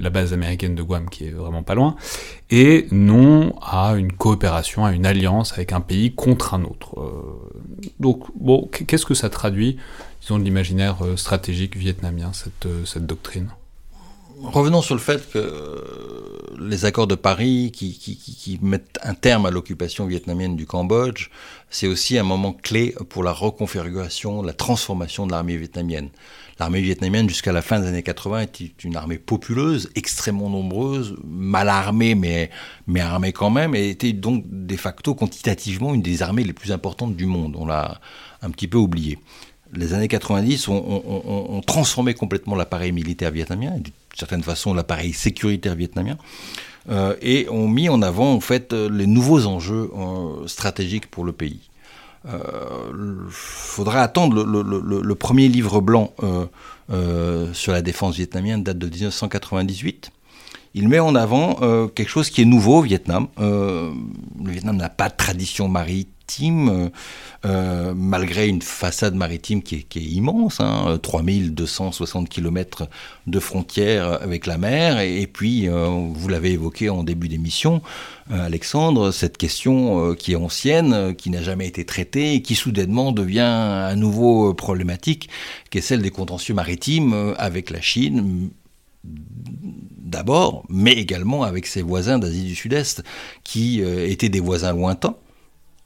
la base américaine de Guam qui est vraiment pas loin, et non à une coopération, à une alliance avec un pays contre un autre. Euh, donc bon, qu'est-ce que ça traduit, disons, de l'imaginaire euh, stratégique vietnamien, cette, cette doctrine? Revenons sur le fait que les accords de Paris qui, mettent un terme à l'occupation vietnamienne du Cambodge, c'est aussi un moment clé pour la reconfiguration, la transformation de l'armée vietnamienne. L'armée vietnamienne, jusqu'à la fin des années 80, était une armée populeuse, extrêmement nombreuse, mal armée, mais, mais armée quand même, et était donc de facto quantitativement une des armées les plus importantes du monde. On l'a un petit peu oublié. Les années 90 ont, transformé complètement l'appareil militaire vietnamien, certaine façon l'appareil sécuritaire vietnamien, euh, et ont mis en avant en fait les nouveaux enjeux euh, stratégiques pour le pays. Il euh, faudra attendre le, premier livre blanc sur la défense vietnamienne date de 1998. Il met en avant euh, quelque chose qui est nouveau au Vietnam. Euh, le Vietnam n'a pas de tradition maritime, euh, malgré une façade maritime qui est, immense, hein, 3260 km de frontières avec la mer, et, puis, vous l'avez évoqué en début d'émission, Alexandre, cette question qui est ancienne, qui n'a jamais été traitée, et qui soudainement devient à nouveau problématique, qui est celle des contentieux maritimes avec la Chine d'abord, mais également avec ses voisins d'Asie du Sud-Est, qui euh, étaient des voisins lointains,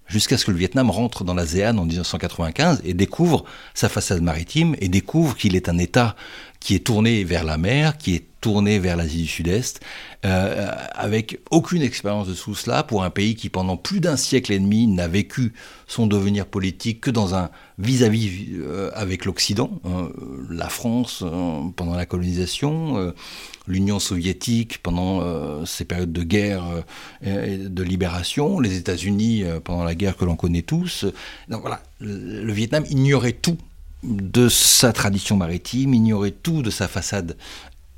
jusqu'à ce que le Vietnam rentre dans l'ASEAN en 1995 et découvre sa façade maritime et découvre qu'il est un État qui est tourné vers la mer, qui est tourné vers l'Asie du Sud-Est, euh, avec aucune expérience de tout cela pour un pays qui pendant plus d'un siècle et demi n'a vécu son devenir politique que dans un vis-à-vis euh, avec l'Occident, hein, la France euh, pendant la colonisation, l'Union soviétique pendant ces périodes de guerre et de libération, les États-Unis pendant la guerre que l'on connaît tous. Donc voilà, le Vietnam ignorait tout de sa tradition maritime, ignorait tout de sa façade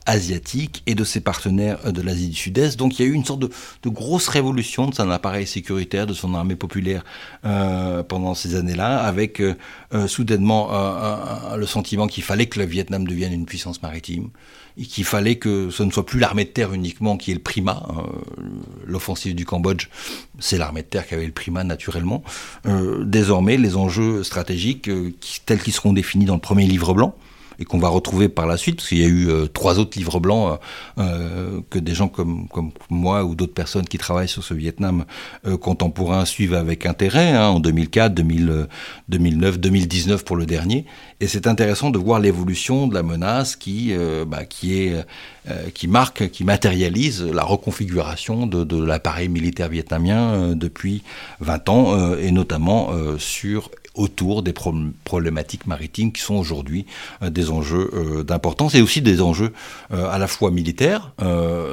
asiatique et de ses partenaires de l'Asie du Sud-Est. Donc il y a eu une sorte de, grosse révolution de son appareil sécuritaire, de son armée populaire euh, pendant ces années-là, avec euh, euh, soudainement le sentiment qu'il fallait que le Vietnam devienne une puissance maritime, et qu'il fallait que ce ne soit plus l'armée de terre uniquement qui est le primat. L'offensive du Cambodge, c'est l'armée de terre qui avait le primat naturellement. désormais, les enjeux stratégiques tels qu'ils seront définis dans le premier livre blanc, et qu'on va retrouver par la suite, parce qu'il y a eu euh, trois autres livres blancs euh, euh, que des gens comme, moi ou d'autres personnes qui travaillent sur ce Vietnam contemporain suivent avec intérêt, hein, en 2004, 2009, 2019 pour le dernier. Et c'est intéressant de voir l'évolution de la menace qui, bah, marque, qui matérialise la reconfiguration de l'appareil militaire vietnamien depuis 20 ans, et notamment sur autour des problématiques maritimes qui sont aujourd'hui euh, des enjeux euh, d'importance et aussi des enjeux euh, à la fois militaires,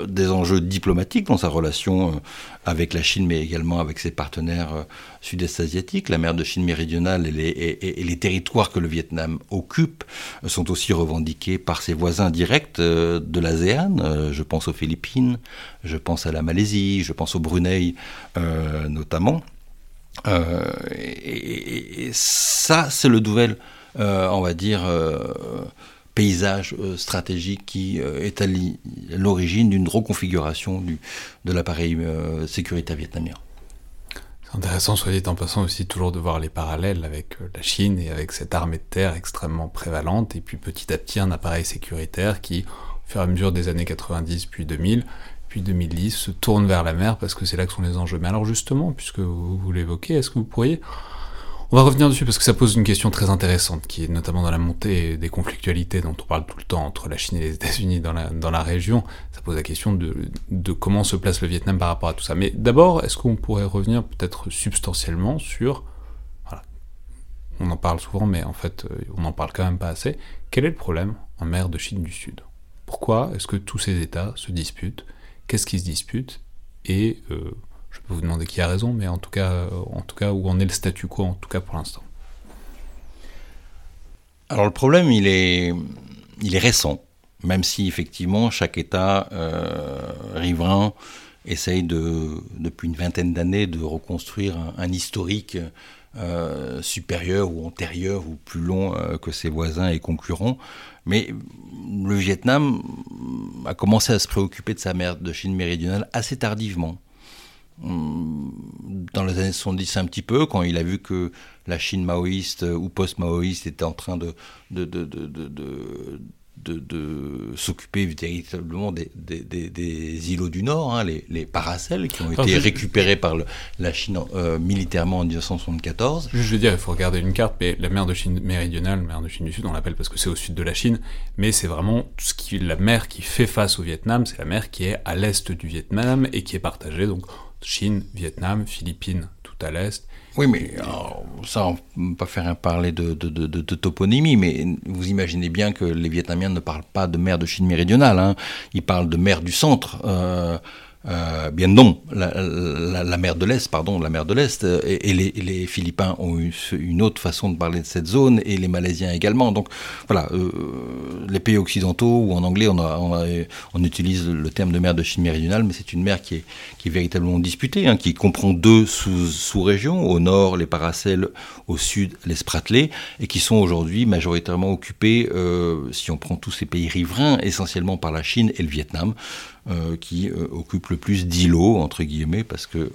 des enjeux diplomatiques dans sa relation avec la Chine, mais également avec ses partenaires sud-est asiatiques. La mer de Chine méridionale et les, et, les, territoires que le Vietnam occupe sont aussi revendiqués par ses voisins directs de l'ASEAN. je pense aux Philippines, je pense à la Malaisie, je pense au Brunei notamment. Euh, et, ça, c'est le nouvel, euh, on va dire, euh, paysage stratégique qui est à l'origine d'une reconfiguration du, de l'appareil sécuritaire vietnamien. C'est intéressant, soit dit en passant aussi, toujours de voir les parallèles avec la Chine et avec cette armée de terre extrêmement prévalente, et puis petit à petit un appareil sécuritaire qui, au fur et à mesure des années 90 puis 2000, puis 2010 se tourne vers la mer parce que c'est là que sont les enjeux. Mais alors justement, puisque vous, l'évoquez, est-ce que vous pourriez... On va revenir dessus parce que ça pose une question très intéressante qui est notamment dans la montée des conflictualités dont on parle tout le temps entre la Chine et les États-Unis dans la, région. Ça pose la question de, comment se place le Vietnam par rapport à tout ça. Mais d'abord, est-ce qu'on pourrait revenir peut-être substantiellement sur... On en parle souvent, mais en fait, euh, on n'en parle quand même pas assez. Quel est le problème en mer de Chine du Sud? Pourquoi est-ce que tous ces États se disputent? Qu'est-ce qui se dispute, et euh, je peux vous demander qui a raison, mais en tout, cas, euh, en tout cas, où en est le statu quo, en tout cas pour l'instant. Alors le problème, il est, il est récent, même si effectivement chaque État euh, riverain essaye de, depuis une vingtaine d'années de reconstruire un, historique supérieur ou antérieur ou plus long que ses voisins et concurrents. Mais le Vietnam a commencé à se préoccuper de sa mer de Chine méridionale assez tardivement. Hum, dans les années 70 un petit peu, quand il a vu que la Chine maoïste ou post-maoïste était en train de de, s'occuper véritablement des, des, îlots du Nord, hein, les, les, Paracels, qui ont été récupérés par la Chine euh, militairement en 1974. Je veux dire, il faut regarder une carte, mais la mer de Chine méridionale, la mer de Chine du Sud, on l'appelle parce que c'est au sud de la Chine, mais c'est vraiment ce qui, la mer qui fait face au Vietnam, c'est la mer qui est à l'est du Vietnam et qui est partagée, donc Chine, Vietnam, Philippines à l'est, oui, mais ça, on pas faire un parler de, toponymie, mais vous imaginez bien que les Vietnamiens ne parlent pas de mer de Chine méridionale, hein. ils parlent de mer du centre. Euh, euh, bien non, la, mer de l'Est, pardon, la mer de l'Est, euh, et, les, Philippins ont eu une autre façon de parler de cette zone, et les Malaisiens également. Donc voilà, euh, les pays occidentaux, ou en anglais, on, utilise le terme de mer de Chine méridionale, mais c'est une mer qui est, véritablement disputée, hein, qui comprend deux sous-régions, au nord les Paracels, au sud les Spratlés, et qui sont aujourd'hui majoritairement occupés, si on prend tous ces pays riverains, essentiellement par la Chine et le Vietnam. Euh, qui euh, occupe le plus d'îlots, entre guillemets, parce que euh,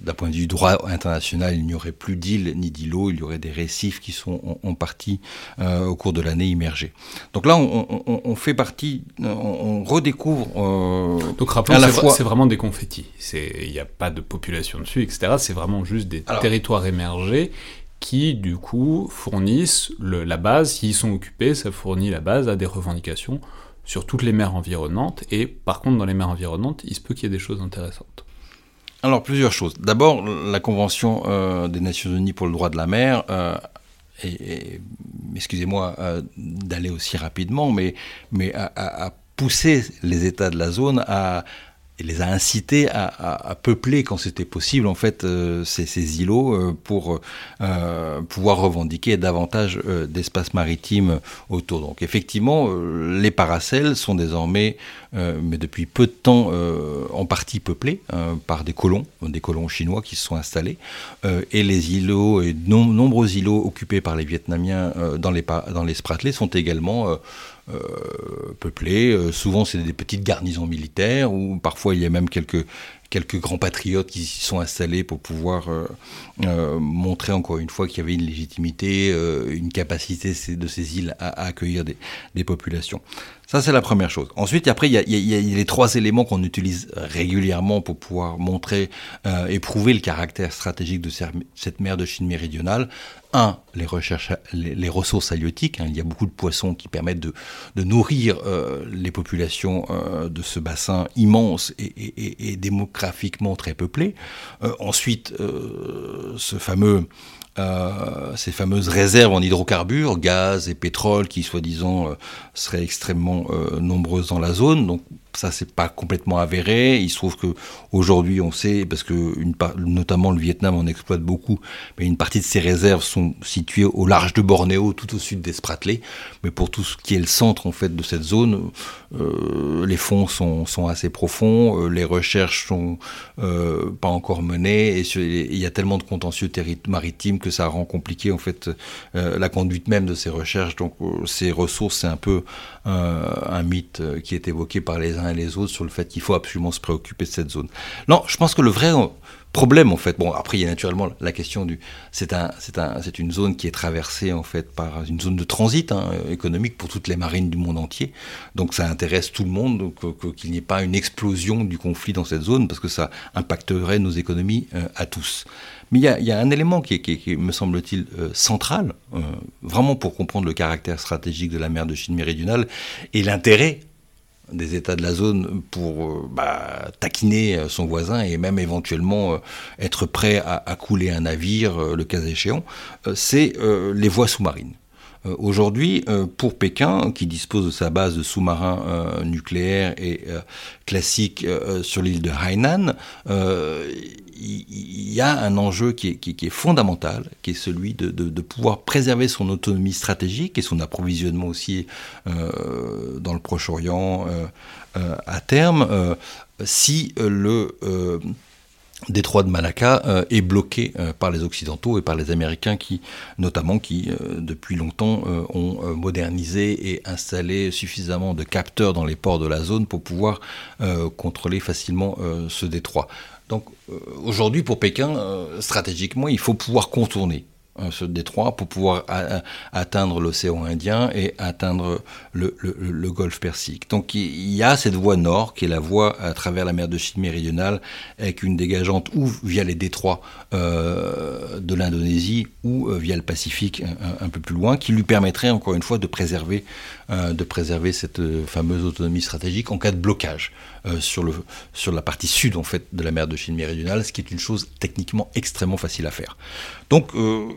d'un point de vue droit international, il n'y aurait plus d'îles ni d'îlots, il y aurait des récifs qui sont en, partie au cours de l'année immergés. Donc là, on, fait partie, on, redécouvre. Donc rappelons, c'est vraiment des confettis. Il n'y a pas de population dessus, etc. C'est vraiment juste des territoires émergés qui, du coup, fournissent la base. S'ils sont occupés, ça fournit la base à des revendications sur toutes les mers environnantes, et par contre dans les mers environnantes, il se peut qu'il y ait des choses intéressantes. Alors plusieurs choses. D'abord, la Convention euh, des Nations Unies pour le droit de la mer, euh, et, excusez-moi euh, d'aller aussi rapidement, mais, mais a, poussé les États de la zone à il les a incités à, peupler quand c'était possible en fait euh, ces, îlots euh, pour euh, pouvoir revendiquer davantage d'espace maritime autour. Donc effectivement, les paracels sont désormais, mais depuis peu de temps, en partie peuplés par des colons, des colons chinois qui se sont installés, et les îlots et nombreux îlots occupés par les Vietnamiens dans les dans sont également euh, peuplés. Euh, souvent, c'est des petites garnisons militaires, ou parfois il y a même quelques, quelques grands patriotes qui s'y sont installés pour pouvoir euh, montrer encore une fois qu'il y avait une légitimité, une capacité de ces îles à, accueillir des, populations. Ça, c'est la première chose. Ensuite, après, il y, a, y a, les trois éléments qu'on utilise régulièrement pour pouvoir montrer et prouver le caractère stratégique de cette mer de Chine méridionale un, les, recherches, les, ressources halieutiques. Hein. il y a beaucoup de poissons qui permettent de, nourrir euh, les populations euh, de ce bassin immense et, démographiquement très peuplé. Euh, ensuite, ces fameuses réserves en hydrocarbures, gaz et pétrole, qui soi-disant seraient extrêmement nombreuses dans la zone. Donc ça c'est pas complètement avéré. Il se trouve que aujourd'hui on sait parce que notamment le Vietnam en exploite beaucoup, mais une partie de ces réserves sont situées au large de Bornéo, tout au sud des Spratlés. Mais pour tout ce qui est le centre en fait de cette zone, euh, les fonds sont, sont, assez profonds, euh, les recherches sont euh, pas encore menées et il y a tellement de contentieux maritimes que ça rend compliqué en fait la conduite même de ces recherches. Donc ces ressources c'est un peu un mythe qui est évoqué par les uns et les autres sur le fait qu'il faut absolument se préoccuper de cette zone. Non, je pense que le vrai problème en fait bon après il y a naturellement la question du c'est un c'est un c'est une zone qui est traversée en fait par une zone de transit hein, économique pour toutes les marines du monde entier donc ça intéresse tout le monde qu'il n'y ait pas une explosion du conflit dans cette zone parce que ça impacterait nos économies euh, à tous mais il y a, un élément qui, me semble-t-il euh, central euh, vraiment pour comprendre le caractère stratégique de la mer de Chine méridionale et l'intérêt des États de la zone pour euh, bah, taquiner son voisin et même éventuellement être prêt à, couler un navire, le cas échéant, c'est les voies sous-marines. Aujourd'hui, pour Pékin, qui dispose de sa base de sous-marins nucléaires et classiques sur l'île de Hainan, il y a un enjeu qui est, fondamental, qui est celui de, pouvoir préserver son autonomie stratégique et son approvisionnement aussi euh, dans le Proche-Orient euh, euh, à terme, si le détroit de Malacca est bloqué par les Occidentaux et par les Américains qui, notamment, qui depuis longtemps ont modernisé et installé suffisamment de capteurs dans les ports de la zone pour pouvoir contrôler facilement ce détroit. Donc euh, aujourd'hui, pour Pékin, euh, stratégiquement, il faut pouvoir contourner euh, ce détroit pour pouvoir atteindre l'océan Indien et atteindre le, golfe Persique. Donc il y a cette voie nord qui est la voie à travers la mer de Chine méridionale avec une dégageante ou via les détroits de l'Indonésie ou via le Pacifique un, peu plus loin qui lui permettrait encore une fois de préserver, de préserver cette fameuse autonomie stratégique en cas de blocage. Euh, sur, le, sur la partie sud en fait de la mer de Chine méridionale, ce qui est une chose techniquement extrêmement facile à faire. Donc euh,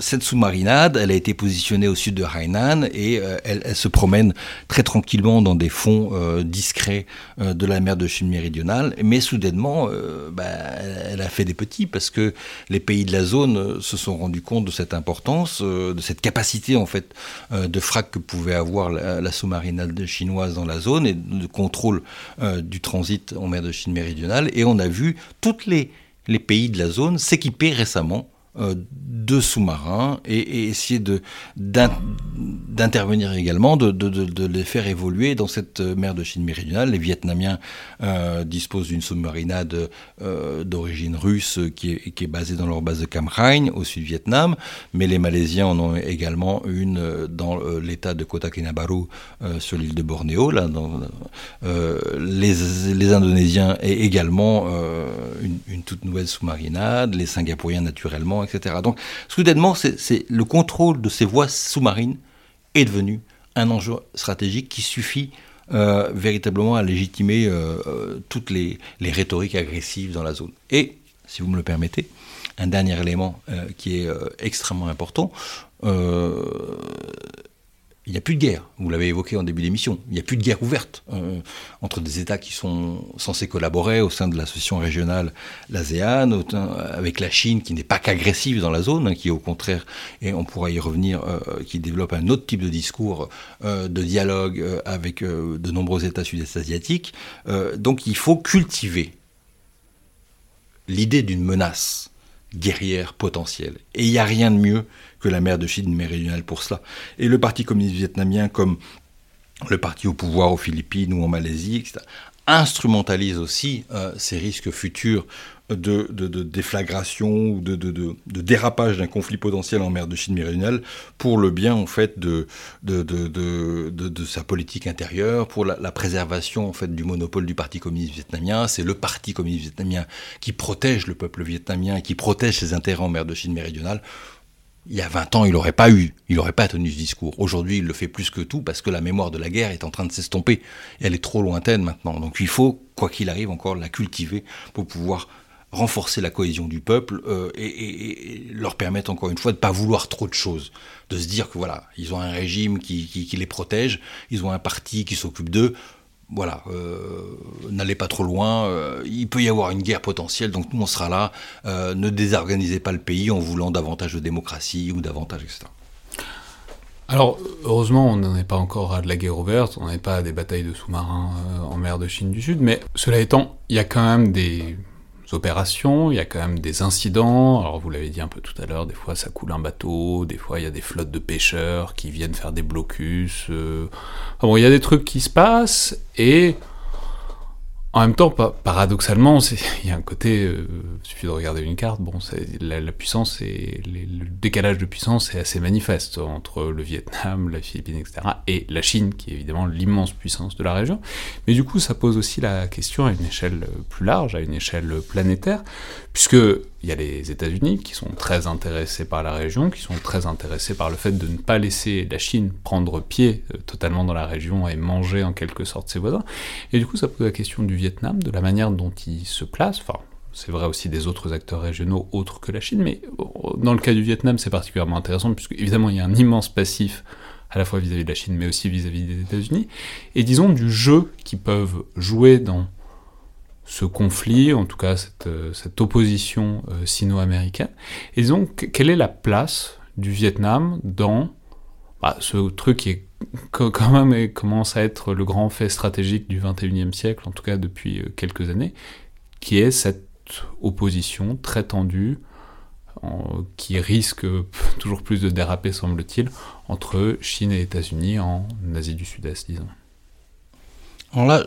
cette sous-marinade, elle a été positionnée au sud de Hainan et euh, elle, se promène très tranquillement dans des fonds discrets de la mer de Chine méridionale. Mais soudainement, bah, elle, a fait des petits parce que les pays de la zone se sont rendus compte de cette importance, de cette capacité en fait de frappe que pouvait avoir la, sous-marinade chinoise dans la zone et de contrôle du transit en mer de Chine méridionale. Et on a vu toutes les pays de la zone s'équiper récemment de sous-marins et, essayer d'intervenir également, de, de, les faire évoluer dans cette mer de Chine méridionale. Les Vietnamiens euh, disposent d'une sous-marinade euh, d'origine russe qui est, qui est, basée dans leur base de Cam Ranh au sud-Vietnam, mais les Malaisiens en ont également une dans l'état de Kota Kinabalu sur l'île de Bornéo. Là, les, les, Indonésiens et également une, une toute nouvelle sous-marinade, les Singapouriens naturellement etc. Donc, soudainement, c'est le contrôle de ces voies sous-marines est devenu un enjeu stratégique qui suffit euh, véritablement à légitimer euh, euh, toutes les, les, rhétoriques agressives dans la zone. Et, si vous me le permettez, un dernier élément qui est extrêmement important, il n'y a plus de guerre. Vous l'avez évoqué en début d'émission. Il n'y a plus de guerre ouverte euh, entre des États qui sont censés collaborer au sein de l'association régionale, l'ASEAN, avec la Chine qui n'est pas qu'agressive dans la zone, hein, qui au contraire, et on pourra y revenir, euh, qui développe un autre type de discours euh, de dialogue avec de nombreux États sud-est asiatiques. donc il faut cultiver l'idée d'une menace guerrière potentielle. Et il n'y a rien de mieux que la mer de Chine méridionale pour cela. Et le Parti communiste vietnamien, comme le parti au pouvoir aux Philippines ou en Malaisie, etc., instrumentalise aussi euh, ces risques futurs de, déflagration ou de, dérapage d'un conflit potentiel en mer de Chine méridionale pour le bien en fait de, sa politique intérieure, pour la, préservation en fait du monopole du Parti communiste vietnamien. C'est le Parti communiste vietnamien qui protège le peuple vietnamien, qui protège ses intérêts en mer de Chine méridionale il y a 20 ans, il n'aurait pas eu, il n'aurait pas tenu ce discours. Aujourd'hui, il le fait plus que tout parce que la mémoire de la guerre est en train de s'estomper. Elle est trop lointaine maintenant. Donc il faut, quoi qu'il arrive, encore la cultiver pour pouvoir renforcer la cohésion du peuple euh, et, leur permettre encore une fois de ne pas vouloir trop de choses, de se dire que voilà, ils ont un régime qui, les protège, ils ont un parti qui s'occupe d'eux, voilà, euh, n'allez pas trop loin, euh, il peut y avoir une guerre potentielle, donc nous on sera là, ne désorganisez pas le pays en voulant davantage de démocratie ou davantage, etc. Alors, heureusement, on n'en est pas encore à de la guerre ouverte, on n'est pas à des batailles de sous-marins en mer de Chine du Sud, mais cela étant, il y a quand même des il y a quand même des incidents, alors vous l'avez dit un peu tout à l'heure, des fois ça coule un bateau, des fois il y a des flottes de pêcheurs qui viennent faire des blocus, euh... bon, il y a des trucs qui se passent, et en même temps, paradoxalement, il y a un côté, euh, suffit de regarder une carte, bon, la, la, puissance et le décalage de puissance est assez manifeste entre le Vietnam, la Philippine, etc., et la Chine, qui est évidemment l'immense puissance de la région. Mais du coup, ça pose aussi la question à une échelle plus large, à une échelle planétaire, puisque il y a les États-Unis qui sont très intéressés par la région, qui sont très intéressés par le fait de ne pas laisser la Chine prendre pied euh, totalement dans la région et manger en quelque sorte ses voisins. Et du coup, ça pose la question du Vietnam, de la manière dont il se place. Enfin, c'est vrai aussi des autres acteurs régionaux autres que la Chine, mais euh, dans le cas du Vietnam, c'est particulièrement intéressant puisque évidemment il y a un immense passif à la fois vis-à-vis -vis de la Chine, mais aussi vis-à-vis -vis des États-Unis, et disons du jeu qu'ils peuvent jouer dans ce conflit, en tout cas cette, euh, opposition euh, sino-américaine. Et donc, quelle est la place du Vietnam dans bah, ce truc qui quand même commence à être le grand fait stratégique du 21e siècle, en tout cas depuis euh, quelques années, qui est cette opposition très tendue, qui risque toujours plus de déraper, semble-t-il, entre Chine et États-Unis en Asie du Sud-Est, disons. Alors là,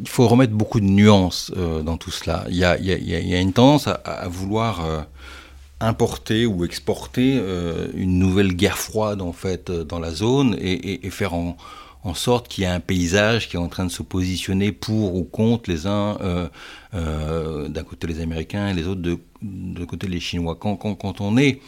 il faut remettre beaucoup de nuances euh, dans tout cela. Il y a, une tendance à, vouloir euh, importer ou exporter euh, une nouvelle guerre froide en fait dans la zone et, faire en, sorte qu'il y a un paysage qui est en train de se positionner pour ou contre les uns, d'un côté les Américains et les autres de, côté les Chinois. Quand, on est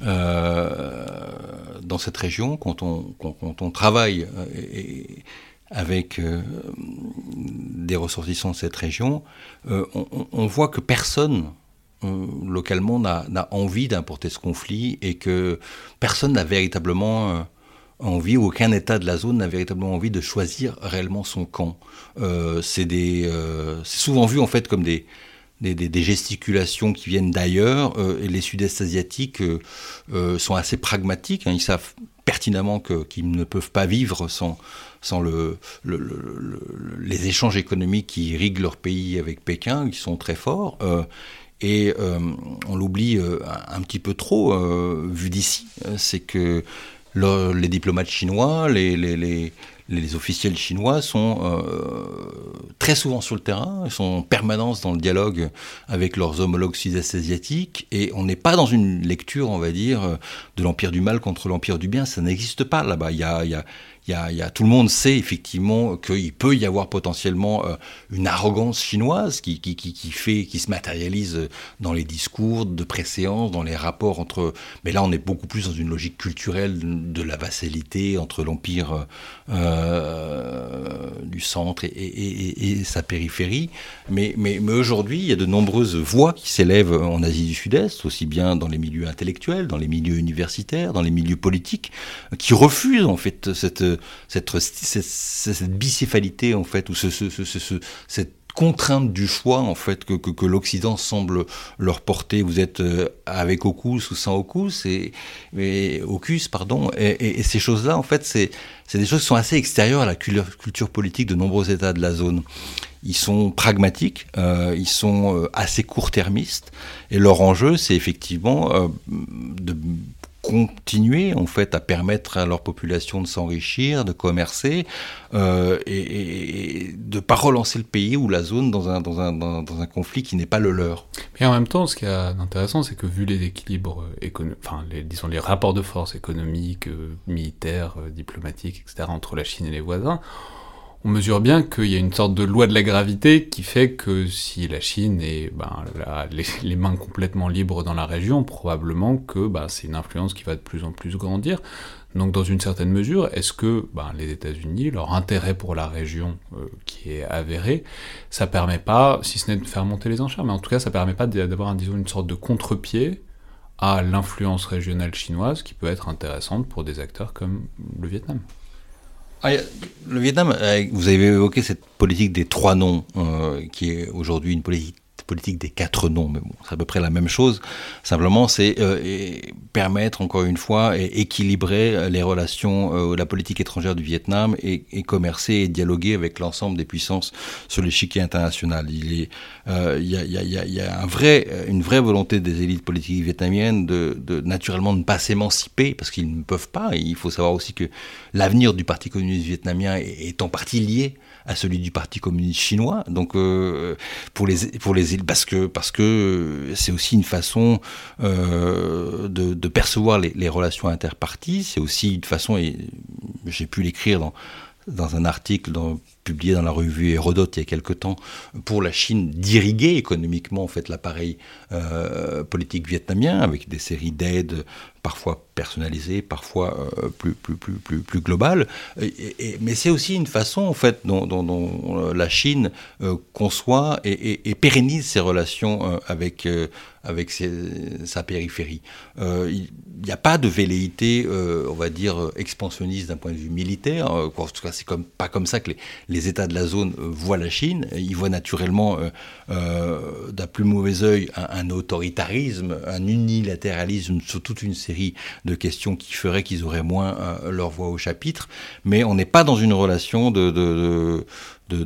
dans cette région, quand on, quand on travaille et, avec euh, des ressortissants de cette région, euh, on, voit que personne localement n'a envie d'importer ce conflit et que personne n'a véritablement envie, ou aucun État de la zone n'a véritablement envie de choisir réellement son camp. Euh, c'est souvent vu en fait comme des, gesticulations qui viennent d'ailleurs, euh, et les sud-est asiatiques euh, euh, sont assez pragmatiques, hein, ils savent pertinemment qu'ils ne peuvent pas vivre sans, sans le, le, le, les échanges économiques qui irriguent leur pays avec Pékin, qui sont très forts. Euh, et euh, on l'oublie un, petit peu trop vu d'ici, c'est que les diplomates chinois, les, officiels chinois sont euh, très souvent sur le terrain, ils sont en permanence dans le dialogue avec leurs homologues sud-est asiatiques, et on n'est pas dans une lecture, on va dire, de l'empire du mal contre l'empire du bien, ça n'existe pas là-bas. Y a, y y a, tout le monde sait effectivement qu'il peut y avoir potentiellement euh, une arrogance chinoise qui, qui, qui, fait, qui se matérialise dans les discours de préséance, dans les rapports entre. Mais là, on est beaucoup plus dans une logique culturelle de la vassalité entre l'empire euh, du centre et, sa périphérie. Mais, mais aujourd'hui, il y a de nombreuses voix qui s'élèvent en Asie du Sud-Est, aussi bien dans les milieux intellectuels, dans les milieux universitaires, dans les milieux politiques, qui refusent en fait cette cette, bicéphalité en fait, ou ce, cette contrainte du choix en fait que, l'Occident semble leur porter. Vous êtes euh, avec Ocus ou sans Ocus et, et pardon. Et, ces choses-là en fait c'est c'est des choses qui sont assez extérieures à la culture, politique de nombreux États de la zone. Ils sont pragmatiques, euh, ils sont euh, assez court-termistes, et leur enjeu, c'est effectivement euh, de continuer en fait à permettre à leur population de s'enrichir, de commercer euh, et, de ne pas relancer le pays ou la zone dans un, dans un, dans, un conflit qui n'est pas le leur. Mais en même temps, ce qui est intéressant, c'est que vu les équilibres économiques, enfin disons les rapports de force économiques, euh, militaires, euh, diplomatiques, etc. entre la Chine et les voisins, on mesure bien qu'il y a une sorte de loi de la gravité qui fait que si la Chine est ben, les, mains complètement libres dans la région, probablement que ben, c'est une influence qui va de plus en plus grandir. Donc dans une certaine mesure, est-ce que ben, les États-Unis, leur intérêt pour la région euh, qui est avéré, ça permet pas, si ce n'est de faire monter les enchères, mais en tout cas ça permet pas d'avoir une sorte de contre-pied à l'influence régionale chinoise qui peut être intéressante pour des acteurs comme le Vietnam ah, le Vietnam, euh, vous avez évoqué cette politique des trois noms, euh, qui est aujourd'hui une politique politique des quatre noms, mais bon, c'est à peu près la même chose. Simplement, c'est euh, permettre, encore une fois, et équilibrer euh, les relations, euh, la politique étrangère du Vietnam et, commercer et dialoguer avec l'ensemble des puissances sur l'échiquier international. Il y, a, une vraie volonté des élites politiques vietnamiennes de, de naturellement ne pas s'émanciper parce qu'ils ne peuvent pas. Et il faut savoir aussi que l'avenir du Parti communiste vietnamien est, est en partie lié à celui du Parti communiste chinois. Donc euh, pour les pour les parce que parce que c'est aussi une façon euh, de, percevoir les, relations interparties. C'est aussi une façon et j'ai pu l'écrire dans dans un article publié dans la revue Hérodote il y a quelque temps pour la Chine d'irriguer économiquement en fait l'appareil euh, politique vietnamien avec des séries d'aides parfois personnalisées, parfois euh, plus, plus. Et, mais c'est aussi une façon, en fait, dont, euh, la Chine euh, conçoit et, pérennise ses relations avec, sa périphérie. Il n'y a pas de velléité, on va dire, expansionniste d'un point de vue militaire. en tout cas, c'est comme, pas comme ça que les, les, États de la zone voient la Chine. Ils voient naturellement, d'un plus mauvais œil, un, un autoritarisme, un unilatéralisme sur toute une série de questions qui feraient qu'ils auraient moins euh, leur voix au chapitre, mais on n'est pas dans une relation de, de, de,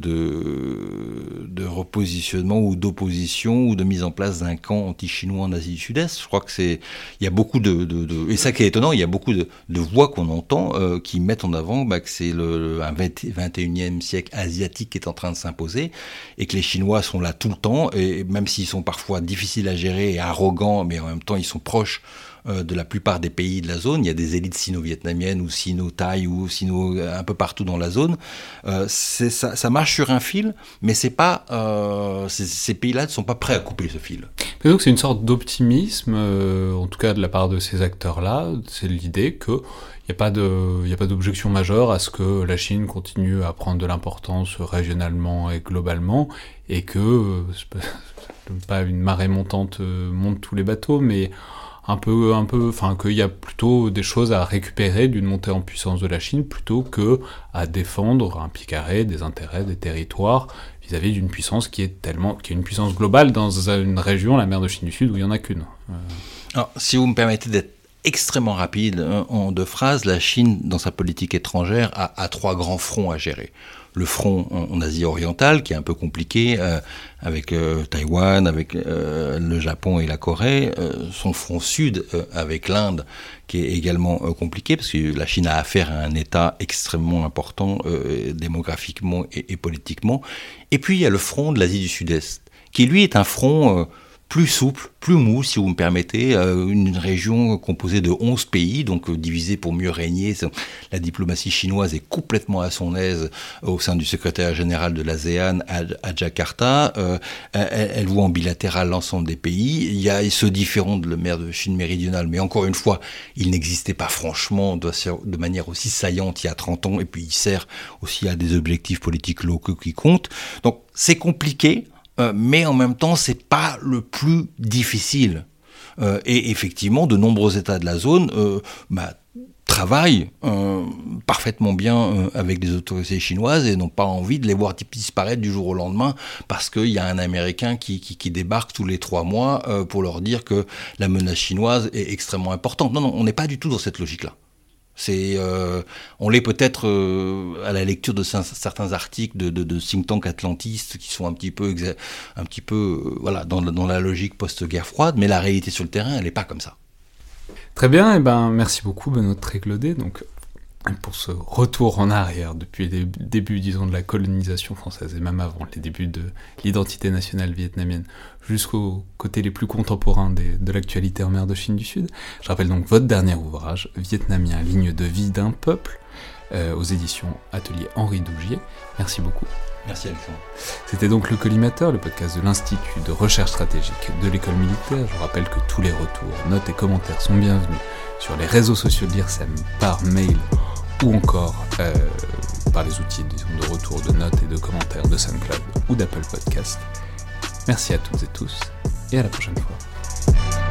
de, repositionnement ou d'opposition ou de mise en place d'un camp anti-chinois en Asie du Sud-Est. Je crois que c'est, il y a beaucoup de, et ça qui est étonnant, il y a beaucoup de, voix qu'on entend euh, qui mettent en avant bah, que c'est le un 21e siècle asiatique qui est en train de s'imposer et que les Chinois sont là tout le temps et même s'ils sont parfois difficiles à gérer et arrogants, mais en même temps ils sont proches de la plupart des pays de la zone. Il y a des élites sino-vietnamiennes ou sino-thaï ou sino un peu partout dans la zone. Euh, ça, marche sur un fil, mais c'est pas euh, ces pays-là ne sont pas prêts à couper ce fil. Donc c'est une sorte d'optimisme, en tout cas de la part de ces acteurs-là. C'est l'idée que il n'y a pas d'objection majeure à ce que la Chine continue à prendre de l'importance régionalement et globalement, et que pas une marée montante monte tous les bateaux, mais un peu, un peu, enfin qu'il y a plutôt des choses à récupérer d'une montée en puissance de la Chine plutôt que à défendre un pied carré des intérêts des territoires vis-à-vis d'une puissance qui est tellement, qui est une puissance globale dans une région, la mer de Chine du Sud, où il y en a qu'une. Alors, si vous me permettez d'être extrêmement rapide, en deux phrases, la Chine, dans sa politique étrangère, a trois grands fronts à gérer le front en, Asie orientale, qui est un peu compliqué, euh, avec euh, Taïwan, avec euh, le Japon et la Corée, son front sud avec l'Inde, qui est également compliqué, parce que la Chine a affaire à un État extrêmement important démographiquement et, et, politiquement. Et puis il y a le front de l'Asie du Sud-Est, qui lui est un front plus souple, plus mou, si vous me permettez, euh, une région composée de 11 pays, donc euh, divisée pour mieux régner. La diplomatie chinoise est complètement à son aise au sein du secrétaire général de l'ASEAN à, Jakarta. Euh, elle, voit en bilatéral l'ensemble des pays. Il y a ce différent de le maire de Chine méridionale, mais encore une fois, il n'existait pas franchement de, de, manière aussi saillante il y a 30 ans, et puis il sert aussi à des objectifs politiques locaux qui comptent. Donc c'est compliqué. Euh, mais en même temps, c'est pas le plus difficile. Euh, et effectivement, de nombreux États de la zone euh, bah, travaillent parfaitement bien avec les autorités chinoises et n'ont pas envie de les voir disparaître du jour au lendemain parce qu'il y a un Américain qui, qui, débarque tous les trois mois pour leur dire que la menace chinoise est extrêmement importante. Non, non, on n'est pas du tout dans cette logique-là. C'est, euh, on l'est peut-être euh, à la lecture de certains articles de, de, think tank atlantistes qui sont un petit peu, un petit peu, euh, voilà, dans, dans, la logique post-guerre froide, mais la réalité sur le terrain, elle n'est pas comme ça. Très bien, et eh ben merci beaucoup Benoît Tréglaudet. Donc pour ce retour en arrière depuis les débuts, disons, de la colonisation française et même avant les débuts de l'identité nationale vietnamienne jusqu'aux côtés les plus contemporains de l'actualité en mer de Chine du Sud. Je rappelle donc votre dernier ouvrage, Vietnamien, ligne de vie d'un peuple, euh, aux éditions Atelier Henri Dougier. Merci beaucoup. Merci Alexandre. C'était donc le Collimateur, le podcast de l'Institut de recherche stratégique de l'école militaire. Je vous rappelle que tous les retours, notes et commentaires sont bienvenus sur les réseaux sociaux de l'IRSEM, par mail ou encore euh, par les outils de retour de notes et de commentaires de SoundCloud ou d'Apple Podcast. Merci à toutes et tous et à la prochaine fois.